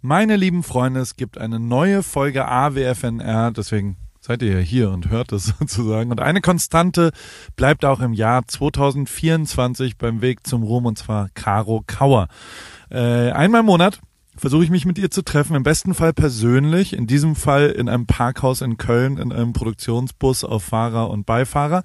Meine lieben Freunde, es gibt eine neue Folge AWFNR, deswegen seid ihr ja hier und hört es sozusagen. Und eine Konstante bleibt auch im Jahr 2024 beim Weg zum Ruhm und zwar Caro Kauer. Äh, einmal im Monat versuche ich mich mit ihr zu treffen, im besten Fall persönlich, in diesem Fall in einem Parkhaus in Köln, in einem Produktionsbus auf Fahrer und Beifahrer,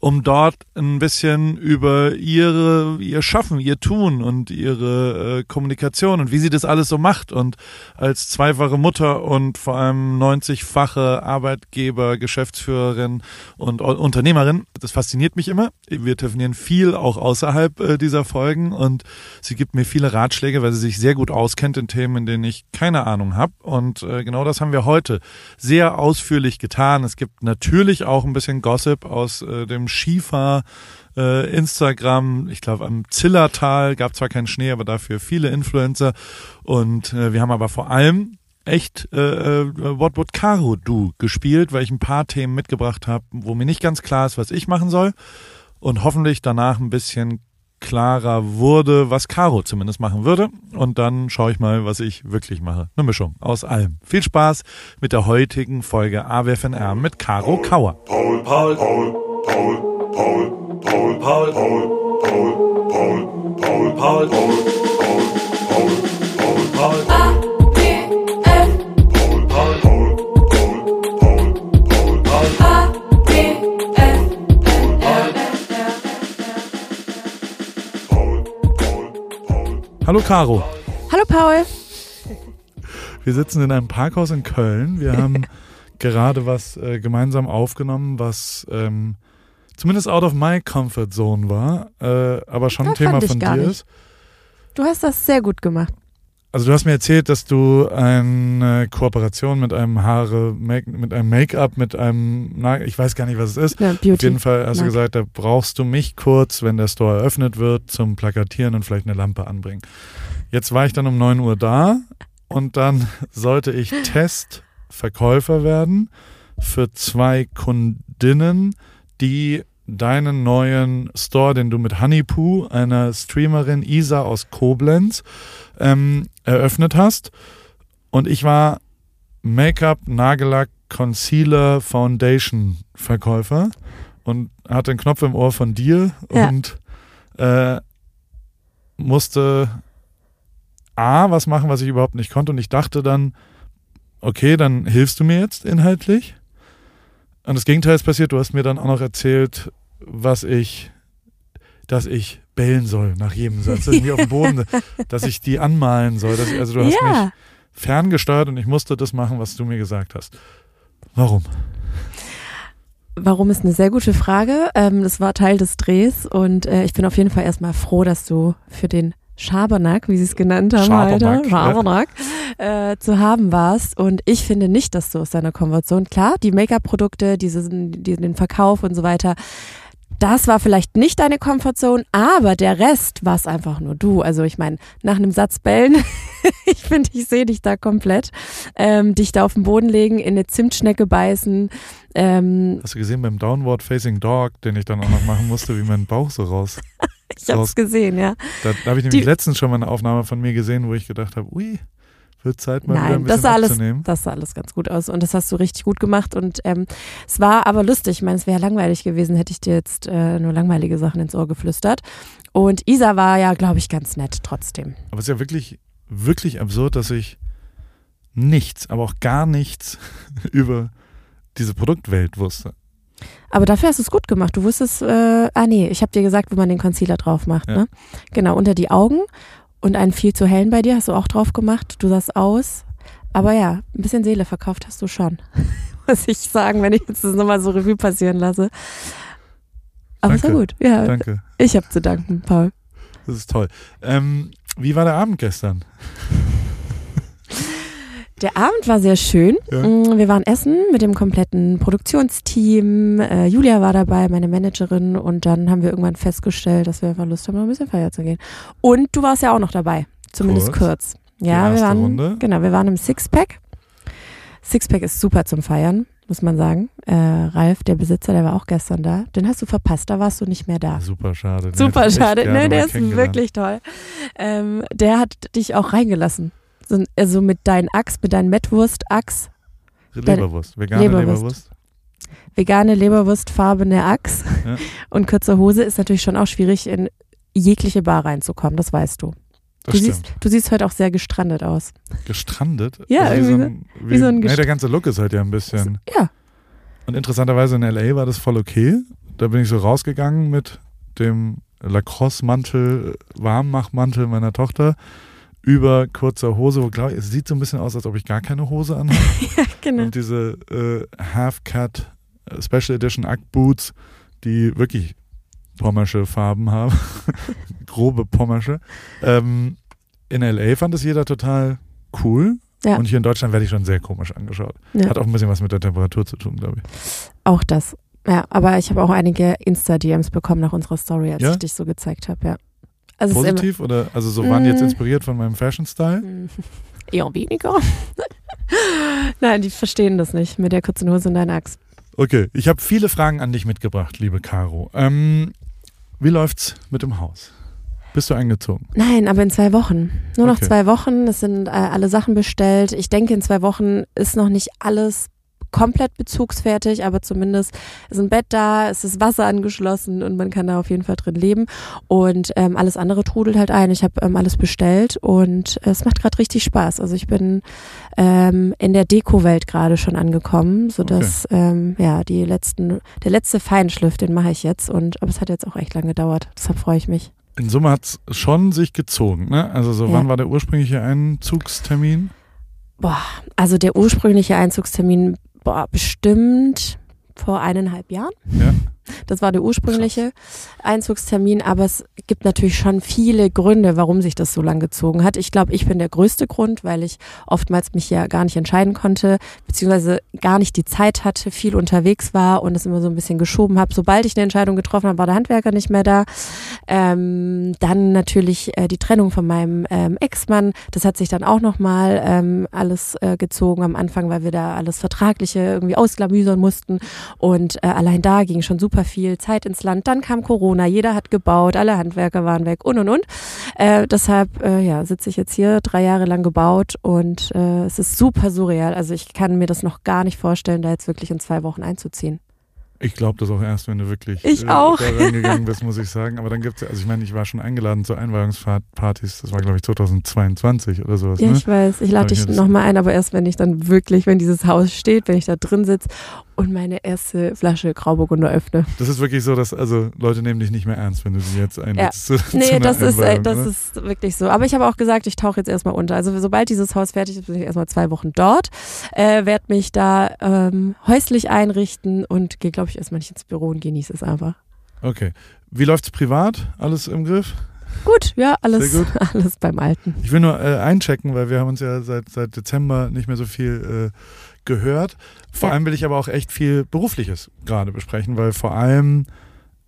um dort ein bisschen über ihre, ihr Schaffen, ihr Tun und ihre äh, Kommunikation und wie sie das alles so macht und als zweifache Mutter und vor allem 90-fache Arbeitgeber, Geschäftsführerin und Unternehmerin, das fasziniert mich immer. Wir telefonieren viel auch außerhalb äh, dieser Folgen und sie gibt mir viele Ratschläge, weil sie sich sehr gut auskennt in Themen, in denen ich keine Ahnung habe. Und äh, genau das haben wir heute sehr ausführlich getan. Es gibt natürlich auch ein bisschen Gossip aus äh, dem Skifahr. Äh, Instagram, ich glaube am Zillertal gab zwar keinen Schnee, aber dafür viele Influencer. Und äh, wir haben aber vor allem echt äh, äh, What Would Caro Do gespielt, weil ich ein paar Themen mitgebracht habe, wo mir nicht ganz klar ist, was ich machen soll. Und hoffentlich danach ein bisschen klarer wurde, was Caro zumindest machen würde. Und dann schaue ich mal, was ich wirklich mache. Eine Mischung aus allem. Viel Spaß mit der heutigen Folge AWFNR mit Caro Kauer. Paul, Paul, Paul, Paul, Paul, Paul, Paul, Paul, Paul, Paul, Paul, Paul, Paul, Paul, Paul, Paul, Paul. Hallo Caro. Hallo Paul. Wir sitzen in einem Parkhaus in Köln. Wir haben gerade was äh, gemeinsam aufgenommen, was ähm, zumindest out of my comfort zone war, äh, aber schon ein Thema von dir nicht. ist. Du hast das sehr gut gemacht. Also du hast mir erzählt, dass du eine Kooperation mit einem Haare, mit einem Make-up, mit einem, ich weiß gar nicht, was es ist. Ja, Beauty. Auf jeden Fall hast du gesagt, da brauchst du mich kurz, wenn der Store eröffnet wird, zum Plakatieren und vielleicht eine Lampe anbringen. Jetzt war ich dann um 9 Uhr da und dann sollte ich Testverkäufer werden für zwei Kundinnen, die deinen neuen Store, den du mit Honeypoo, einer Streamerin Isa aus Koblenz, ähm, eröffnet hast. Und ich war Make-up, Nagellack, Concealer, Foundation Verkäufer und hatte einen Knopf im Ohr von dir ja. und äh, musste A, was machen, was ich überhaupt nicht konnte. Und ich dachte dann, okay, dann hilfst du mir jetzt inhaltlich. Und das Gegenteil ist passiert. Du hast mir dann auch noch erzählt, was ich, dass ich bellen soll nach jedem Satz, dass ich auf dem Boden, dass ich die anmalen soll. Ich, also du hast ja. mich ferngesteuert und ich musste das machen, was du mir gesagt hast. Warum? Warum ist eine sehr gute Frage. Ähm, das war Teil des Drehs und äh, ich bin auf jeden Fall erstmal froh, dass du für den Schabernack, wie sie es genannt haben, Schabernack, heute, Schabernack, ja. äh, zu haben warst. Und ich finde nicht, dass du aus deiner Komfortzone, klar, die Make-up-Produkte, den Verkauf und so weiter, das war vielleicht nicht deine Komfortzone, aber der Rest war es einfach nur du. Also ich meine, nach einem Satz bellen, ich finde, ich sehe dich da komplett, ähm, dich da auf den Boden legen, in eine Zimtschnecke beißen. Ähm, Hast du gesehen beim Downward Facing Dog, den ich dann auch noch machen musste, wie mein Bauch so raus ich habe es gesehen, ja. Da, da habe ich nämlich Die, letztens schon mal eine Aufnahme von mir gesehen, wo ich gedacht habe, ui, wird Zeit mal Nein, wieder ein bisschen das sah abzunehmen. alles, Das sah alles ganz gut aus und das hast du richtig gut gemacht und ähm, es war aber lustig. Ich meine, es wäre langweilig gewesen, hätte ich dir jetzt äh, nur langweilige Sachen ins Ohr geflüstert. Und Isa war ja, glaube ich, ganz nett trotzdem. Aber es ist ja wirklich, wirklich absurd, dass ich nichts, aber auch gar nichts über diese Produktwelt wusste. Aber dafür hast du es gut gemacht. Du wusstest, äh, ah nee, ich habe dir gesagt, wo man den Concealer drauf macht. Ja. Ne? Genau, unter die Augen und einen viel zu hellen bei dir hast du auch drauf gemacht. Du sahst aus. Aber ja, ein bisschen Seele verkauft hast du schon. Muss ich sagen, wenn ich jetzt das nochmal so Revue passieren lasse. Aber danke, es war gut. Ja, danke. Ich habe zu danken, Paul. Das ist toll. Ähm, wie war der Abend gestern? Der Abend war sehr schön. Ja. Mm, wir waren essen mit dem kompletten Produktionsteam. Äh, Julia war dabei, meine Managerin. Und dann haben wir irgendwann festgestellt, dass wir einfach Lust haben, noch ein bisschen feiern zu gehen. Und du warst ja auch noch dabei. Zumindest kurz. kurz. Ja, wir waren, Runde. genau, wir waren im Sixpack. Sixpack ist super zum Feiern, muss man sagen. Äh, Ralf, der Besitzer, der war auch gestern da. Den hast du verpasst, da warst du nicht mehr da. Super schade. Super schade. Ne, der ist wirklich toll. Ähm, der hat dich auch reingelassen So, also mit deinen Achs, mit deinen Mettwurst-Achs. Leberwurst, vegane Leberwurst. Leberwurst. Vegane Leberwurstfarbene Achs ja. und kurze Hose ist natürlich schon auch schwierig, in jegliche Bar reinzukommen, das weißt du. Das du, siehst, du siehst heute auch sehr gestrandet aus. Gestrandet? Ja, also wie, so ein, wie, wie so ein nee, Der ganze Look ist halt ja ein bisschen. Ja. Und interessanterweise in LA war das voll okay. Da bin ich so rausgegangen mit dem Lacrosse-Mantel, Warmmachmantel meiner Tochter über kurzer Hose, wo glaube ich, es sieht so ein bisschen aus, als ob ich gar keine Hose anhabe. ja, genau. Und diese äh, Half-Cut äh, Special Edition Ack Boots, die wirklich pommersche Farben haben. Grobe pommersche. Ähm, in LA fand es jeder total cool. Ja. Und hier in Deutschland werde ich schon sehr komisch angeschaut. Ja. Hat auch ein bisschen was mit der Temperatur zu tun, glaube ich. Auch das. Ja, aber ich habe auch einige Insta-DMs bekommen nach unserer Story, als ja? ich dich so gezeigt habe, ja. Also Positiv oder also so waren die jetzt mm. inspiriert von meinem Fashion-Style? Mm. Eher weniger. Nein, die verstehen das nicht mit der kurzen Hose und deiner Axt. Okay, ich habe viele Fragen an dich mitgebracht, liebe Caro. Ähm, wie läuft's mit dem Haus? Bist du eingezogen? Nein, aber in zwei Wochen. Nur noch zwei Wochen. Es sind äh, alle Sachen bestellt. Ich denke, in zwei Wochen ist noch nicht alles komplett bezugsfertig, aber zumindest ist ein Bett da, es ist Wasser angeschlossen und man kann da auf jeden Fall drin leben. Und ähm, alles andere trudelt halt ein. Ich habe ähm, alles bestellt und es macht gerade richtig Spaß. Also ich bin ähm, in der Deko-Welt gerade schon angekommen, sodass okay. ähm, ja die letzten, der letzte Feinschliff, den mache ich jetzt. Und aber es hat jetzt auch echt lange gedauert. Deshalb freue ich mich. In Summe hat es schon sich gezogen, ne? Also so ja. wann war der ursprüngliche Einzugstermin? Boah, also der ursprüngliche Einzugstermin boah, bestimmt vor eineinhalb Jahren. Ja. Das war der ursprüngliche. Einzugstermin, aber es gibt natürlich schon viele Gründe, warum sich das so lang gezogen hat. Ich glaube, ich bin der größte Grund, weil ich oftmals mich ja gar nicht entscheiden konnte, beziehungsweise gar nicht die Zeit hatte, viel unterwegs war und es immer so ein bisschen geschoben habe. Sobald ich eine Entscheidung getroffen habe, war der Handwerker nicht mehr da. Ähm, dann natürlich äh, die Trennung von meinem ähm, Ex-Mann. Das hat sich dann auch nochmal ähm, alles äh, gezogen am Anfang, weil wir da alles Vertragliche irgendwie ausklamüsern mussten. Und äh, allein da ging schon super viel Zeit ins Land. Dann kam Corona, jeder hat gebaut, alle Handwerker waren weg und und und. Äh, deshalb äh, ja, sitze ich jetzt hier, drei Jahre lang gebaut und äh, es ist super surreal. Also ich kann mir das noch gar nicht vorstellen, da jetzt wirklich in zwei Wochen einzuziehen. Ich glaube das auch erst, wenn du wirklich ich äh, auch. da reingegangen bist, muss ich sagen. Aber dann gibt es ja, also ich meine, ich war schon eingeladen zu Einweihungspartys, das war glaube ich 2022 oder sowas. Ja, ne? ich weiß. Ich lade dich nochmal ein, aber erst wenn ich dann wirklich, wenn dieses Haus steht, wenn ich da drin sitze und meine erste Flasche Grauburgunder öffne. Das ist wirklich so, dass also Leute nehmen dich nicht mehr ernst, wenn du sie jetzt einlädst. Ja. Zu, nee, zu das, ist, äh, das ist wirklich so. Aber ich habe auch gesagt, ich tauche jetzt erstmal unter. Also sobald dieses Haus fertig ist, bin ich erstmal zwei Wochen dort, äh, werde mich da ähm, häuslich einrichten und gehe, glaube ich, erstmal nicht ins Büro und genieße es einfach. Okay. Wie läuft es privat? Alles im Griff? Gut, ja, alles, gut. alles beim Alten. Ich will nur äh, einchecken, weil wir haben uns ja seit, seit Dezember nicht mehr so viel äh, gehört. Vor ja. allem will ich aber auch echt viel Berufliches gerade besprechen, weil vor allem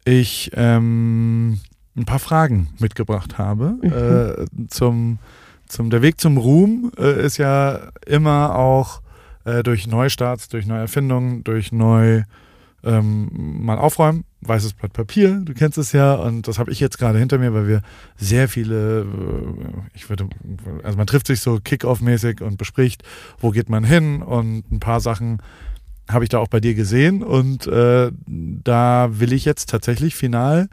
ich ähm, ein paar Fragen mitgebracht habe mhm. äh, zum, zum der Weg zum Ruhm äh, ist ja immer auch äh, durch Neustarts, durch Neuerfindungen, durch neu ähm, mal aufräumen, weißes Blatt Papier, du kennst es ja, und das habe ich jetzt gerade hinter mir, weil wir sehr viele, äh, ich würde, also man trifft sich so Kick-Off-mäßig und bespricht, wo geht man hin und ein paar Sachen habe ich da auch bei dir gesehen und äh, da will ich jetzt tatsächlich final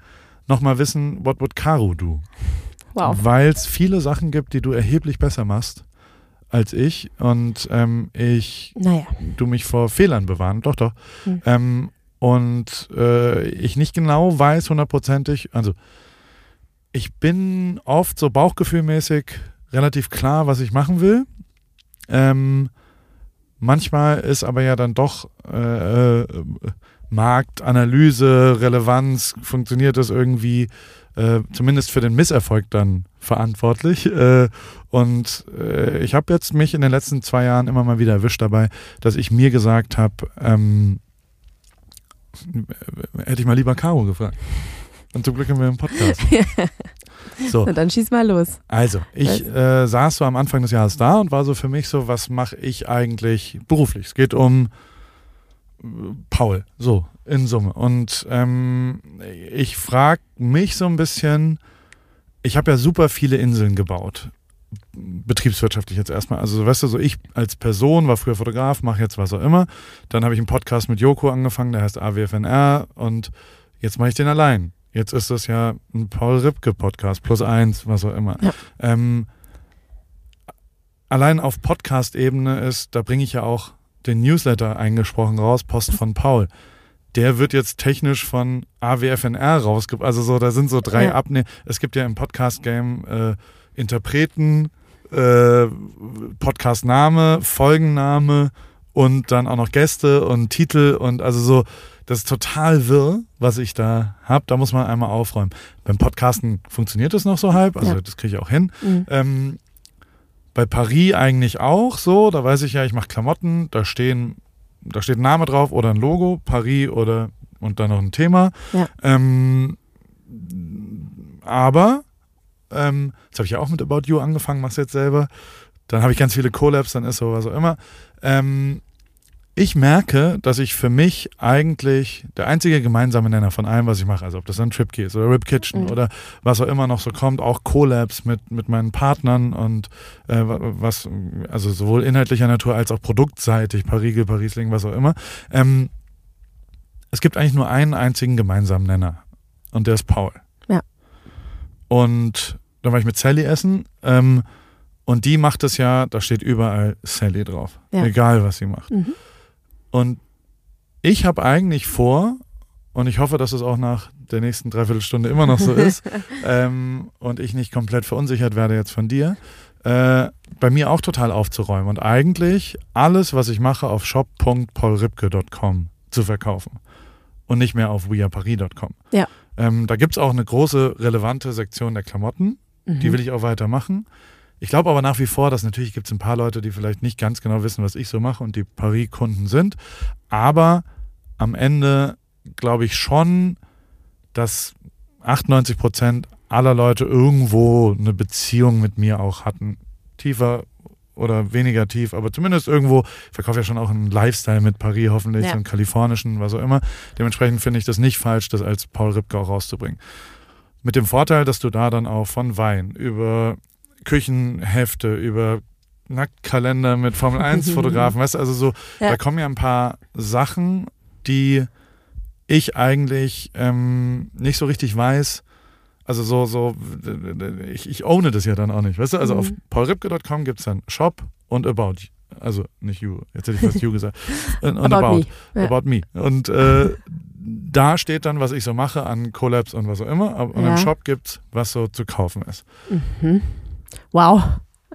nochmal wissen, what would Caro do? Wow. Weil es viele Sachen gibt, die du erheblich besser machst als ich und ähm, ich naja. du mich vor Fehlern bewahren, doch, doch. Hm. Ähm, und äh, ich nicht genau weiß hundertprozentig, also ich bin oft so bauchgefühlmäßig relativ klar, was ich machen will. Ähm, manchmal ist aber ja dann doch äh, äh, Marktanalyse, Relevanz, funktioniert das irgendwie, äh, zumindest für den Misserfolg dann verantwortlich. Äh, und äh, ich habe jetzt mich in den letzten zwei Jahren immer mal wieder erwischt dabei, dass ich mir gesagt habe, ähm, hätte ich mal lieber Caro gefragt. Und zum Glück haben wir einen Podcast. so. Na, dann schieß mal los. Also, ich äh, saß so am Anfang des Jahres da und war so für mich so, was mache ich eigentlich beruflich? Es geht um äh, Paul, so in Summe. Und ähm, ich frage mich so ein bisschen, ich habe ja super viele Inseln gebaut betriebswirtschaftlich jetzt erstmal. Also weißt du, so ich als Person war früher Fotograf, mache jetzt was auch immer. Dann habe ich einen Podcast mit Joko angefangen, der heißt AWFNR und jetzt mache ich den allein. Jetzt ist das ja ein Paul Ripke Podcast plus eins, was auch immer. Ja. Ähm, allein auf Podcast-Ebene ist, da bringe ich ja auch den Newsletter eingesprochen raus, Post von Paul. Der wird jetzt technisch von AWFNR rausgebracht. Also so, da sind so drei ja. Abne. Es gibt ja im Podcast-Game äh, Interpreten, äh, Podcast-Name, Folgenname und dann auch noch Gäste und Titel und also so, das ist total wirr, was ich da habe. Da muss man einmal aufräumen. Beim Podcasten funktioniert das noch so halb, also ja. das kriege ich auch hin. Mhm. Ähm, bei Paris eigentlich auch so, da weiß ich ja, ich mache Klamotten, da stehen, da steht ein Name drauf oder ein Logo, Paris oder und dann noch ein Thema. Ja. Ähm, aber ähm, das habe ich ja auch mit About You angefangen, mach's jetzt selber. Dann habe ich ganz viele Collabs, dann ist so was auch immer. Ähm, ich merke, dass ich für mich eigentlich der einzige gemeinsame Nenner von allem, was ich mache, also ob das ein Tripkey ist oder Rip Kitchen mhm. oder was auch immer noch so kommt, auch Collabs mit, mit meinen Partnern und äh, was, also sowohl inhaltlicher Natur als auch produktseitig, Parigel, Parisling, was auch immer. Ähm, es gibt eigentlich nur einen einzigen gemeinsamen Nenner und der ist Paul. Ja. Und dann war ich mit Sally essen ähm, und die macht es ja, da steht überall Sally drauf, ja. egal was sie macht. Mhm. Und ich habe eigentlich vor, und ich hoffe, dass es auch nach der nächsten Dreiviertelstunde immer noch so ist, ähm, und ich nicht komplett verunsichert werde jetzt von dir, äh, bei mir auch total aufzuräumen und eigentlich alles, was ich mache, auf shop.paulripke.com zu verkaufen und nicht mehr auf weareparis.com. Ja. Ähm, da gibt es auch eine große, relevante Sektion der Klamotten, mhm. die will ich auch weitermachen. Ich glaube aber nach wie vor, dass natürlich gibt es ein paar Leute, die vielleicht nicht ganz genau wissen, was ich so mache und die Paris-Kunden sind. Aber am Ende glaube ich schon, dass 98 Prozent aller Leute irgendwo eine Beziehung mit mir auch hatten. Tiefer oder weniger tief, aber zumindest irgendwo, ich verkaufe ja schon auch einen Lifestyle mit Paris, hoffentlich, ja. so einen kalifornischen, was auch immer. Dementsprechend finde ich das nicht falsch, das als Paul Ripke auch rauszubringen. Mit dem Vorteil, dass du da dann auch von Wein über Küchenhefte, über Nacktkalender mit Formel 1 Fotografen, weißt du, also so, ja. da kommen ja ein paar Sachen, die ich eigentlich ähm, nicht so richtig weiß. Also so, so, ich, ich owne das ja dann auch nicht. Weißt du, also mhm. auf paulripke.com gibt es dann Shop und About. Also nicht You, jetzt hätte ich fast You gesagt. Und, About, about, me. Ja. about me. Und äh, da steht dann, was ich so mache an Collabs und was auch immer. Und ja. im Shop gibt es, was so zu kaufen ist. Mhm. Wow.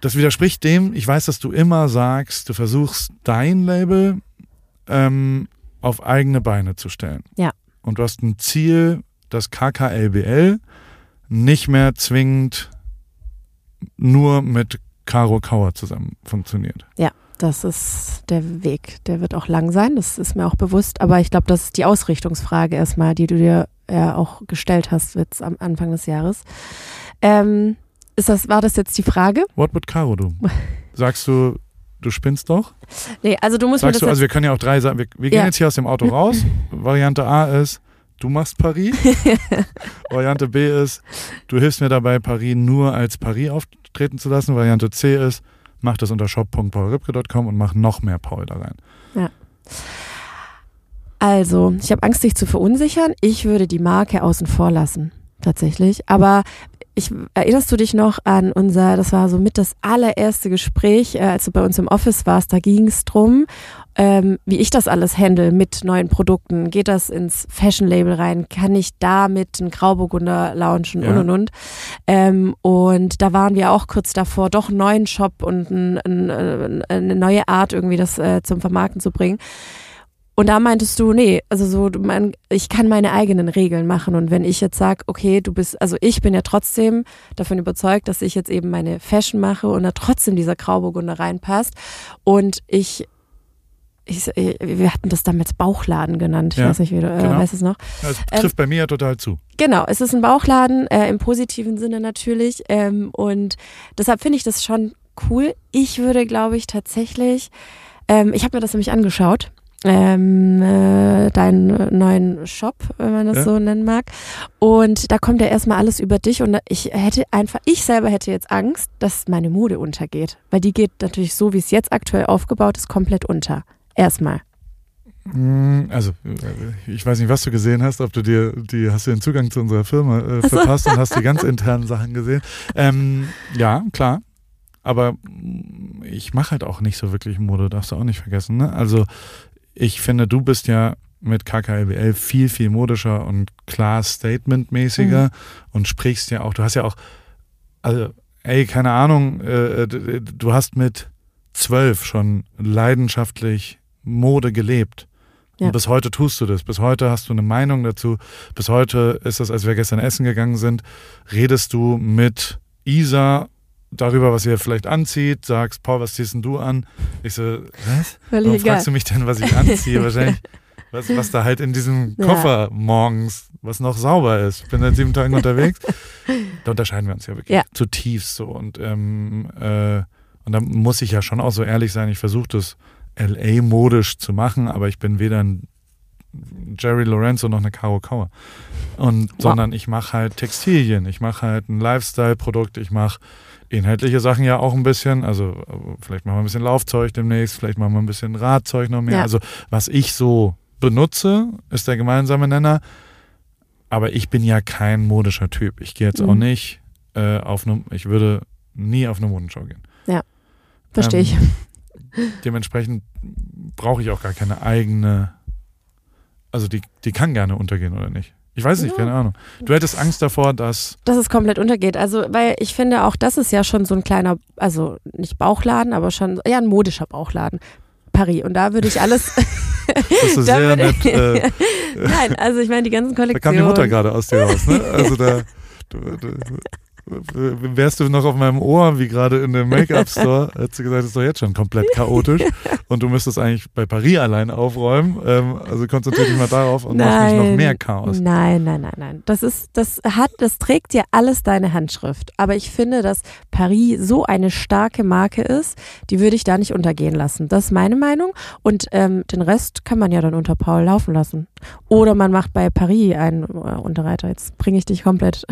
Das widerspricht dem, ich weiß, dass du immer sagst, du versuchst dein Label ähm, auf eigene Beine zu stellen. Ja. Und du hast ein Ziel, dass KKLBL nicht mehr zwingend nur mit Caro Kauer zusammen funktioniert. Ja, das ist der Weg. Der wird auch lang sein, das ist mir auch bewusst. Aber ich glaube, das ist die Ausrichtungsfrage erstmal, die du dir ja auch gestellt hast jetzt am Anfang des Jahres. Ähm, ist das, war das jetzt die Frage? What would Caro do? Sagst du, du spinnst doch? Nee, also du musst Sagst mir das du, also wir können ja auch drei sagen, wir, wir gehen ja. jetzt hier aus dem Auto raus. Variante A ist, du machst Paris. Variante B ist, du hilfst mir dabei, Paris nur als Paris auftreten zu lassen. Variante C ist, mach das unter shop.paulripke.com und mach noch mehr Paul da rein. Ja. Also, ich habe Angst, dich zu verunsichern. Ich würde die Marke außen vor lassen tatsächlich. Aber ich erinnerst du dich noch an unser, das war so mit das allererste Gespräch, äh, als du bei uns im Office warst, da ging es drum, ähm, wie ich das alles handle mit neuen Produkten. Geht das ins Fashion-Label rein? Kann ich damit einen Grauburgunder launchen ja. und und und? Ähm, und da waren wir auch kurz davor, doch einen neuen Shop und ein, ein, eine neue Art irgendwie das äh, zum Vermarkten zu bringen. Und da meintest du, nee, also so, man, ich kann meine eigenen Regeln machen. Und wenn ich jetzt sage, okay, du bist, also ich bin ja trotzdem davon überzeugt, dass ich jetzt eben meine Fashion mache und da trotzdem dieser Grauburgunder reinpasst. Und ich ich, wir hatten das damals Bauchladen genannt. Ich ja, weiß nicht, wie du äh, genau. weißt es noch. Das trifft ähm, bei mir ja total zu. Genau, es ist ein Bauchladen, äh, im positiven Sinne natürlich. Ähm, und deshalb finde ich das schon cool. Ich würde, glaube ich, tatsächlich, ähm, ich habe mir das nämlich angeschaut ähm, äh, deinen neuen Shop, wenn man das ja. so nennen mag. Und da kommt ja erstmal alles über dich und ich hätte einfach, ich selber hätte jetzt Angst, dass meine Mode untergeht. Weil die geht natürlich so, wie es jetzt aktuell aufgebaut ist, komplett unter. Erstmal. Hm, also, äh, ich weiß nicht, was du gesehen hast, ob du dir, die, hast du den Zugang zu unserer Firma äh, verpasst und hast die ganz internen Sachen gesehen. Ähm, ja, klar. Aber ich mache halt auch nicht so wirklich Mode, darfst du auch nicht vergessen. Ne? Also, ich finde, du bist ja mit KKLBL viel, viel modischer und klar statementmäßiger mhm. und sprichst ja auch, du hast ja auch, also, ey, keine Ahnung, äh, du hast mit zwölf schon leidenschaftlich Mode gelebt. Ja. Und bis heute tust du das. Bis heute hast du eine Meinung dazu. Bis heute ist es, als wir gestern essen gegangen sind, redest du mit Isa darüber, was ihr vielleicht anzieht, sagst, Paul, was ziehst denn du an? Ich so, was? Völlig Warum egal. fragst du mich denn, was ich anziehe? Wahrscheinlich, was, was da halt in diesem Koffer ja. morgens, was noch sauber ist. Ich bin seit sieben Tagen unterwegs. Da unterscheiden wir uns ja wirklich ja. zutiefst so. Und, ähm, äh, und da muss ich ja schon auch so ehrlich sein, ich versuche das LA-modisch zu machen, aber ich bin weder ein Jerry Lorenzo noch eine Caro Kauer. Und, wow. sondern ich mache halt Textilien, ich mache halt ein Lifestyle-Produkt, ich mache inhaltliche Sachen ja auch ein bisschen. Also vielleicht machen wir ein bisschen Laufzeug demnächst, vielleicht machen wir ein bisschen Radzeug noch mehr. Ja. Also was ich so benutze, ist der gemeinsame Nenner. Aber ich bin ja kein modischer Typ. Ich gehe jetzt mhm. auch nicht äh, auf eine, ich würde nie auf eine Modenschau gehen. Ja, verstehe ähm, ich. Dementsprechend brauche ich auch gar keine eigene. Also die, die kann gerne untergehen oder nicht. Ich weiß nicht, ja. keine Ahnung. Du hättest Angst davor, dass. Dass es komplett untergeht. Also, weil ich finde, auch das ist ja schon so ein kleiner, also nicht Bauchladen, aber schon, ja, ein modischer Bauchladen. Paris. Und da würde ich alles. das ist sehr nett. Äh, Nein, also ich meine, die ganzen Kollektionen. Da kam die Mutter gerade aus dir raus, ne? Also da. Du, du, wärst du noch auf meinem Ohr, wie gerade in dem Make-up-Store, hättest du gesagt, das ist doch jetzt schon komplett chaotisch und du müsstest eigentlich bei Paris allein aufräumen. Ähm, also konzentriere dich mal darauf und nein, mach nicht noch mehr Chaos. Nein, nein, nein, nein. Das ist, das hat, das trägt ja alles deine Handschrift. Aber ich finde, dass Paris so eine starke Marke ist, die würde ich da nicht untergehen lassen. Das ist meine Meinung. Und ähm, den Rest kann man ja dann unter Paul laufen lassen. Oder man macht bei Paris einen äh, Unterreiter. Jetzt bringe ich dich komplett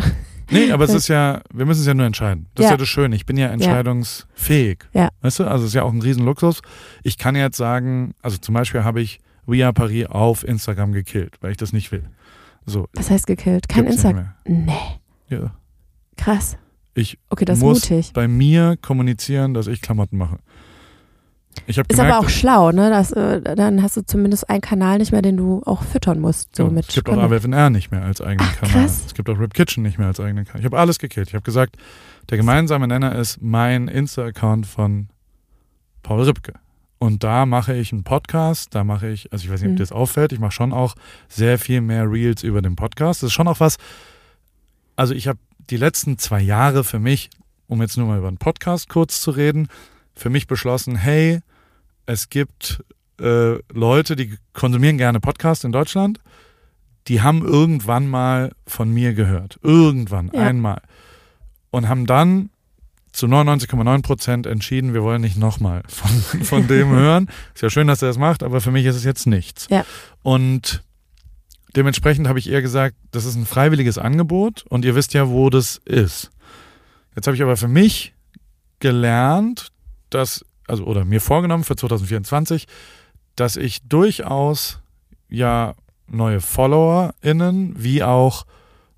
Nee, aber es ist ja, wir müssen es ja nur entscheiden. Das ja. ist ja das Schöne. Ich bin ja entscheidungsfähig. Ja. Weißt du, also es ist ja auch ein Riesenluxus. Ich kann jetzt sagen, also zum Beispiel habe ich We Are Paris auf Instagram gekillt, weil ich das nicht will. So. Was heißt gekillt? Kein Instagram? Nee. Ja. Krass. Ich okay, das muss mutig. bei mir kommunizieren, dass ich Klamotten mache. Ich ist gemerkt, aber auch schlau, ne? Das, äh, dann hast du zumindest einen Kanal nicht mehr, den du auch füttern musst. So ja, mit es gibt auch AWFNR nicht mehr als eigenen Ach, Kanal. Krass. Es gibt auch Rip Kitchen nicht mehr als eigenen Kanal. Ich habe alles gekillt. Ich habe gesagt, der gemeinsame Nenner ist mein Insta-Account von Paul Ripke. Und da mache ich einen Podcast, da mache ich, also ich weiß nicht, ob mhm. dir das auffällt, ich mache schon auch sehr viel mehr Reels über den Podcast. Das ist schon auch was, also ich habe die letzten zwei Jahre für mich, um jetzt nur mal über einen Podcast kurz zu reden, für mich beschlossen, hey, es gibt äh, Leute, die konsumieren gerne Podcasts in Deutschland, die haben irgendwann mal von mir gehört. Irgendwann, ja. einmal. Und haben dann zu 99,9 Prozent entschieden, wir wollen nicht nochmal von, von dem hören. Ist ja schön, dass er das macht, aber für mich ist es jetzt nichts. Ja. Und dementsprechend habe ich eher gesagt, das ist ein freiwilliges Angebot und ihr wisst ja, wo das ist. Jetzt habe ich aber für mich gelernt, dass also oder mir vorgenommen für 2024, dass ich durchaus ja neue FollowerInnen wie auch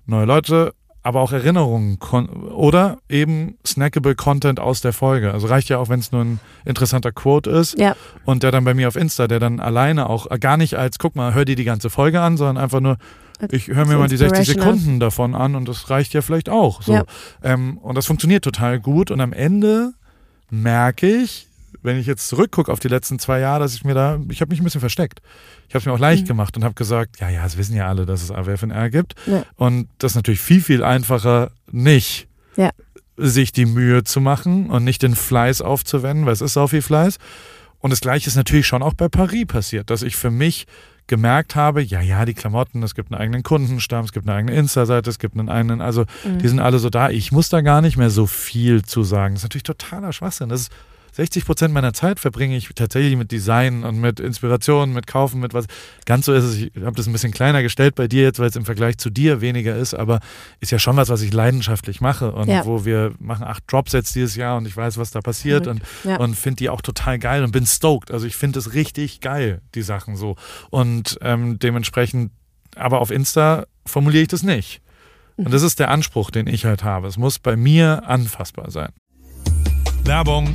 neue Leute, aber auch Erinnerungen oder eben snackable Content aus der Folge. Also reicht ja auch, wenn es nur ein interessanter Quote ist ja. und der dann bei mir auf Insta, der dann alleine auch gar nicht als, guck mal, hör dir die ganze Folge an, sondern einfach nur, ich höre mir mal die 60 Sekunden davon an und das reicht ja vielleicht auch. So. Ja. Ähm, und das funktioniert total gut und am Ende merke ich, wenn ich jetzt zurückgucke auf die letzten zwei Jahre, dass ich mir da, ich habe mich ein bisschen versteckt. Ich habe es mir auch leicht mhm. gemacht und habe gesagt, ja, ja, es wissen ja alle, dass es AWFNR gibt. Ja. Und das ist natürlich viel, viel einfacher, nicht ja. sich die Mühe zu machen und nicht den Fleiß aufzuwenden, weil es ist auch viel Fleiß. Und das Gleiche ist natürlich schon auch bei Paris passiert, dass ich für mich gemerkt habe, ja, ja, die Klamotten, es gibt einen eigenen Kundenstamm, es gibt eine eigene Insta-Seite, es gibt einen eigenen, also mhm. die sind alle so da. Ich muss da gar nicht mehr so viel zu sagen. Das ist natürlich totaler Schwachsinn. Das ist 60 Prozent meiner Zeit verbringe ich tatsächlich mit Design und mit Inspiration, mit Kaufen, mit was. Ganz so ist es. Ich habe das ein bisschen kleiner gestellt bei dir jetzt, weil es im Vergleich zu dir weniger ist, aber ist ja schon was, was ich leidenschaftlich mache und ja. wo wir machen acht Drops jetzt dieses Jahr und ich weiß, was da passiert und, ja. und finde die auch total geil und bin stoked. Also ich finde es richtig geil, die Sachen so. Und ähm, dementsprechend, aber auf Insta formuliere ich das nicht. Und das ist der Anspruch, den ich halt habe. Es muss bei mir anfassbar sein. Werbung.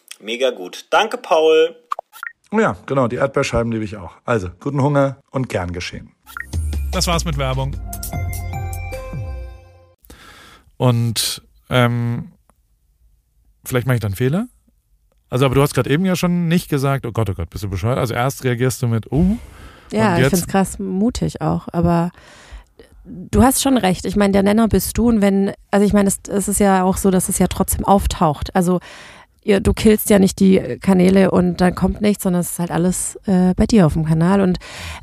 Mega gut. Danke, Paul. Oh ja, genau, die Erdbeerscheiben liebe ich auch. Also, guten Hunger und gern geschehen. Das war's mit Werbung. Und ähm, vielleicht mache ich dann Fehler. Also, aber du hast gerade eben ja schon nicht gesagt, oh Gott, oh Gott, bist du bescheuert. Also erst reagierst du mit, uh. Ja, ich finde es krass mutig auch, aber du hast schon recht. Ich meine, der Nenner bist du und wenn, also ich meine, es, es ist ja auch so, dass es ja trotzdem auftaucht. Also ihr, du killst ja nicht die Kanäle und dann kommt nichts, sondern es ist halt alles äh, bei dir auf dem Kanal und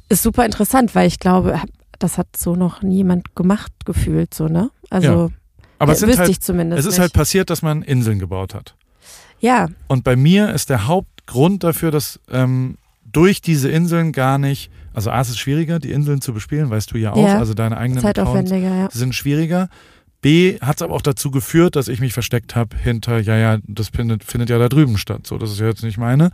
ist super interessant, weil ich glaube, das hat so noch niemand gemacht gefühlt, so, ne? Also, ja. aber es, halt, ich zumindest es ist halt nicht. halt passiert, dass man Inseln gebaut hat. Ja. Und bei mir ist der Hauptgrund dafür, dass ähm, durch diese Inseln gar nicht, also A, es ist schwieriger, die Inseln zu bespielen, weißt du ja auch, ja. also deine eigenen Accounts ja. sind schwieriger. B hat es aber auch dazu geführt, dass ich mich versteckt habe hinter, ja, ja, das findet, findet ja da drüben statt. So, das ist ja jetzt nicht meine.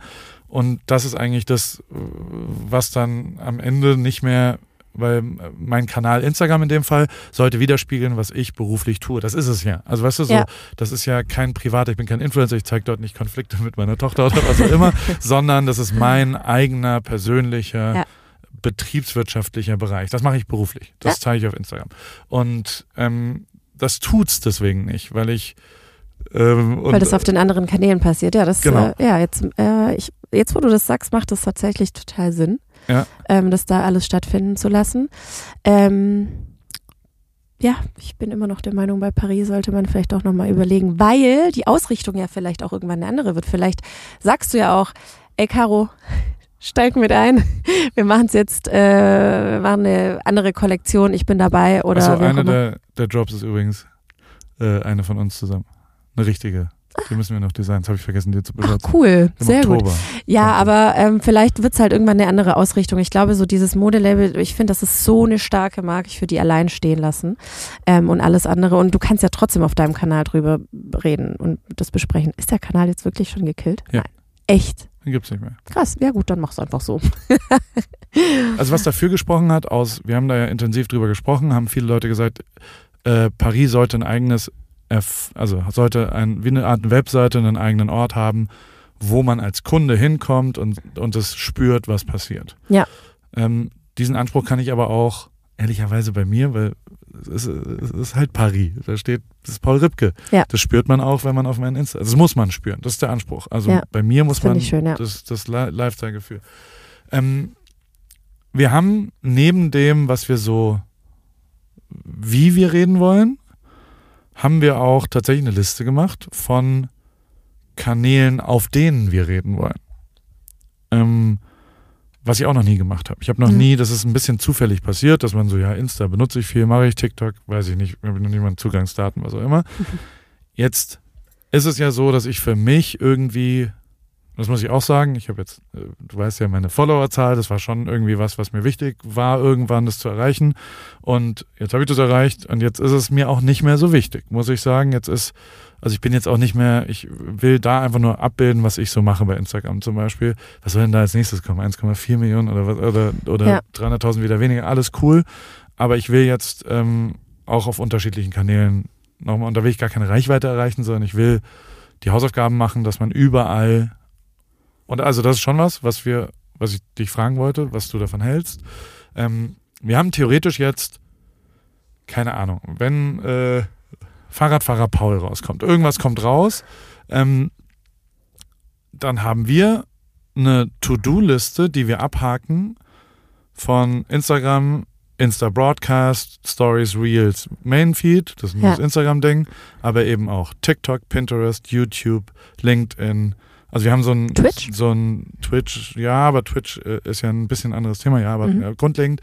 Und das ist eigentlich das, was dann am Ende nicht mehr, weil mein Kanal Instagram in dem Fall sollte widerspiegeln, was ich beruflich tue. Das ist es ja. Also weißt du so, ja. das ist ja kein Privat, ich bin kein Influencer, ich zeige dort nicht Konflikte mit meiner Tochter oder was auch immer, sondern das ist mein eigener persönlicher ja betriebswirtschaftlicher Bereich. Das mache ich beruflich. Das ja. zeige ich auf Instagram. Und ähm, das tut's deswegen nicht, weil ich ähm, weil das auf den anderen Kanälen passiert. Ja, das genau. äh, ja jetzt äh, ich, jetzt wo du das sagst, macht das tatsächlich total Sinn, ja. ähm, das da alles stattfinden zu lassen. Ähm, ja, ich bin immer noch der Meinung, bei Paris sollte man vielleicht auch nochmal überlegen, weil die Ausrichtung ja vielleicht auch irgendwann eine andere wird. Vielleicht sagst du ja auch, ey Caro, steig mit ein. Wir machen es jetzt, äh, wir machen eine andere Kollektion, ich bin dabei. Oder also eine der, der Drops ist übrigens äh, eine von uns zusammen. Eine richtige. Die müssen wir noch designen. Das habe ich vergessen, dir zu beschreiben. Cool, Im sehr Oktober. gut. Ja, aber ähm, vielleicht wird es halt irgendwann eine andere Ausrichtung. Ich glaube, so dieses Modelabel, ich finde, das ist so eine starke Marke. Ich würde die allein stehen lassen ähm, und alles andere. Und du kannst ja trotzdem auf deinem Kanal drüber reden und das besprechen. Ist der Kanal jetzt wirklich schon gekillt? Ja. Nein. Echt? Den gibt's nicht mehr. Krass, ja gut, dann mach's einfach so. also was dafür gesprochen hat, aus, wir haben da ja intensiv drüber gesprochen, haben viele Leute gesagt, äh, Paris sollte ein eigenes, F, also sollte ein, wie eine Art Webseite einen eigenen Ort haben, wo man als Kunde hinkommt und, und es spürt, was passiert. Ja. Ähm, diesen Anspruch kann ich aber auch ehrlicherweise bei mir, weil es, es ist halt Paris. Da steht, das ist Paul Ripke. Ja. Das spürt man auch, wenn man auf meinen Insta. Also das muss man spüren. Das ist der Anspruch. Also Ja. bei mir muss Das man schön, ja. das, das Li- Lifestyle-Gefühl. Ähm, wir haben neben dem, was wir so, wie wir reden wollen, haben wir auch tatsächlich eine Liste gemacht von Kanälen, auf denen wir reden wollen. Ähm, was ich auch noch nie gemacht habe. Ich habe noch Mhm. nie, das ist ein bisschen zufällig passiert, dass man so, ja, Insta benutze ich viel, mache ich TikTok, weiß ich nicht, habe noch niemand Zugangsdaten, was auch immer. Jetzt ist es ja so, dass ich für mich irgendwie, das muss ich auch sagen, ich habe jetzt, äh, du weißt ja, meine Followerzahl, das war schon irgendwie was, was mir wichtig war, irgendwann das zu erreichen. Und jetzt habe ich das erreicht und jetzt ist es mir auch nicht mehr so wichtig, muss ich sagen. Jetzt ist, also ich bin jetzt auch nicht mehr, ich will da einfach nur abbilden, was ich so mache bei Instagram zum Beispiel. Was soll denn da als nächstes kommen? 1,4 Millionen oder was, oder, oder Ja. 300.000 wieder weniger, alles cool. Aber ich will jetzt ähm, auch auf unterschiedlichen Kanälen nochmal, und da will ich gar keine Reichweite erreichen, sondern ich will die Hausaufgaben machen, dass man überall und also das ist schon was, was wir, was ich dich fragen wollte, was du davon hältst. Ähm, wir haben theoretisch jetzt, keine Ahnung, wenn äh, Fahrradfahrer Paul rauskommt, irgendwas kommt raus, ähm, dann haben wir eine To-Do-Liste, die wir abhaken von Instagram, Insta Broadcast, Stories, Reels, Mainfeed, das ist Ja. das Instagram-Ding, aber eben auch TikTok, Pinterest, YouTube, LinkedIn. Also wir haben so ein Twitch? so ein Twitch, ja, aber Twitch äh, ist ja ein bisschen anderes Thema, ja, aber Mhm. äh, grundlegend.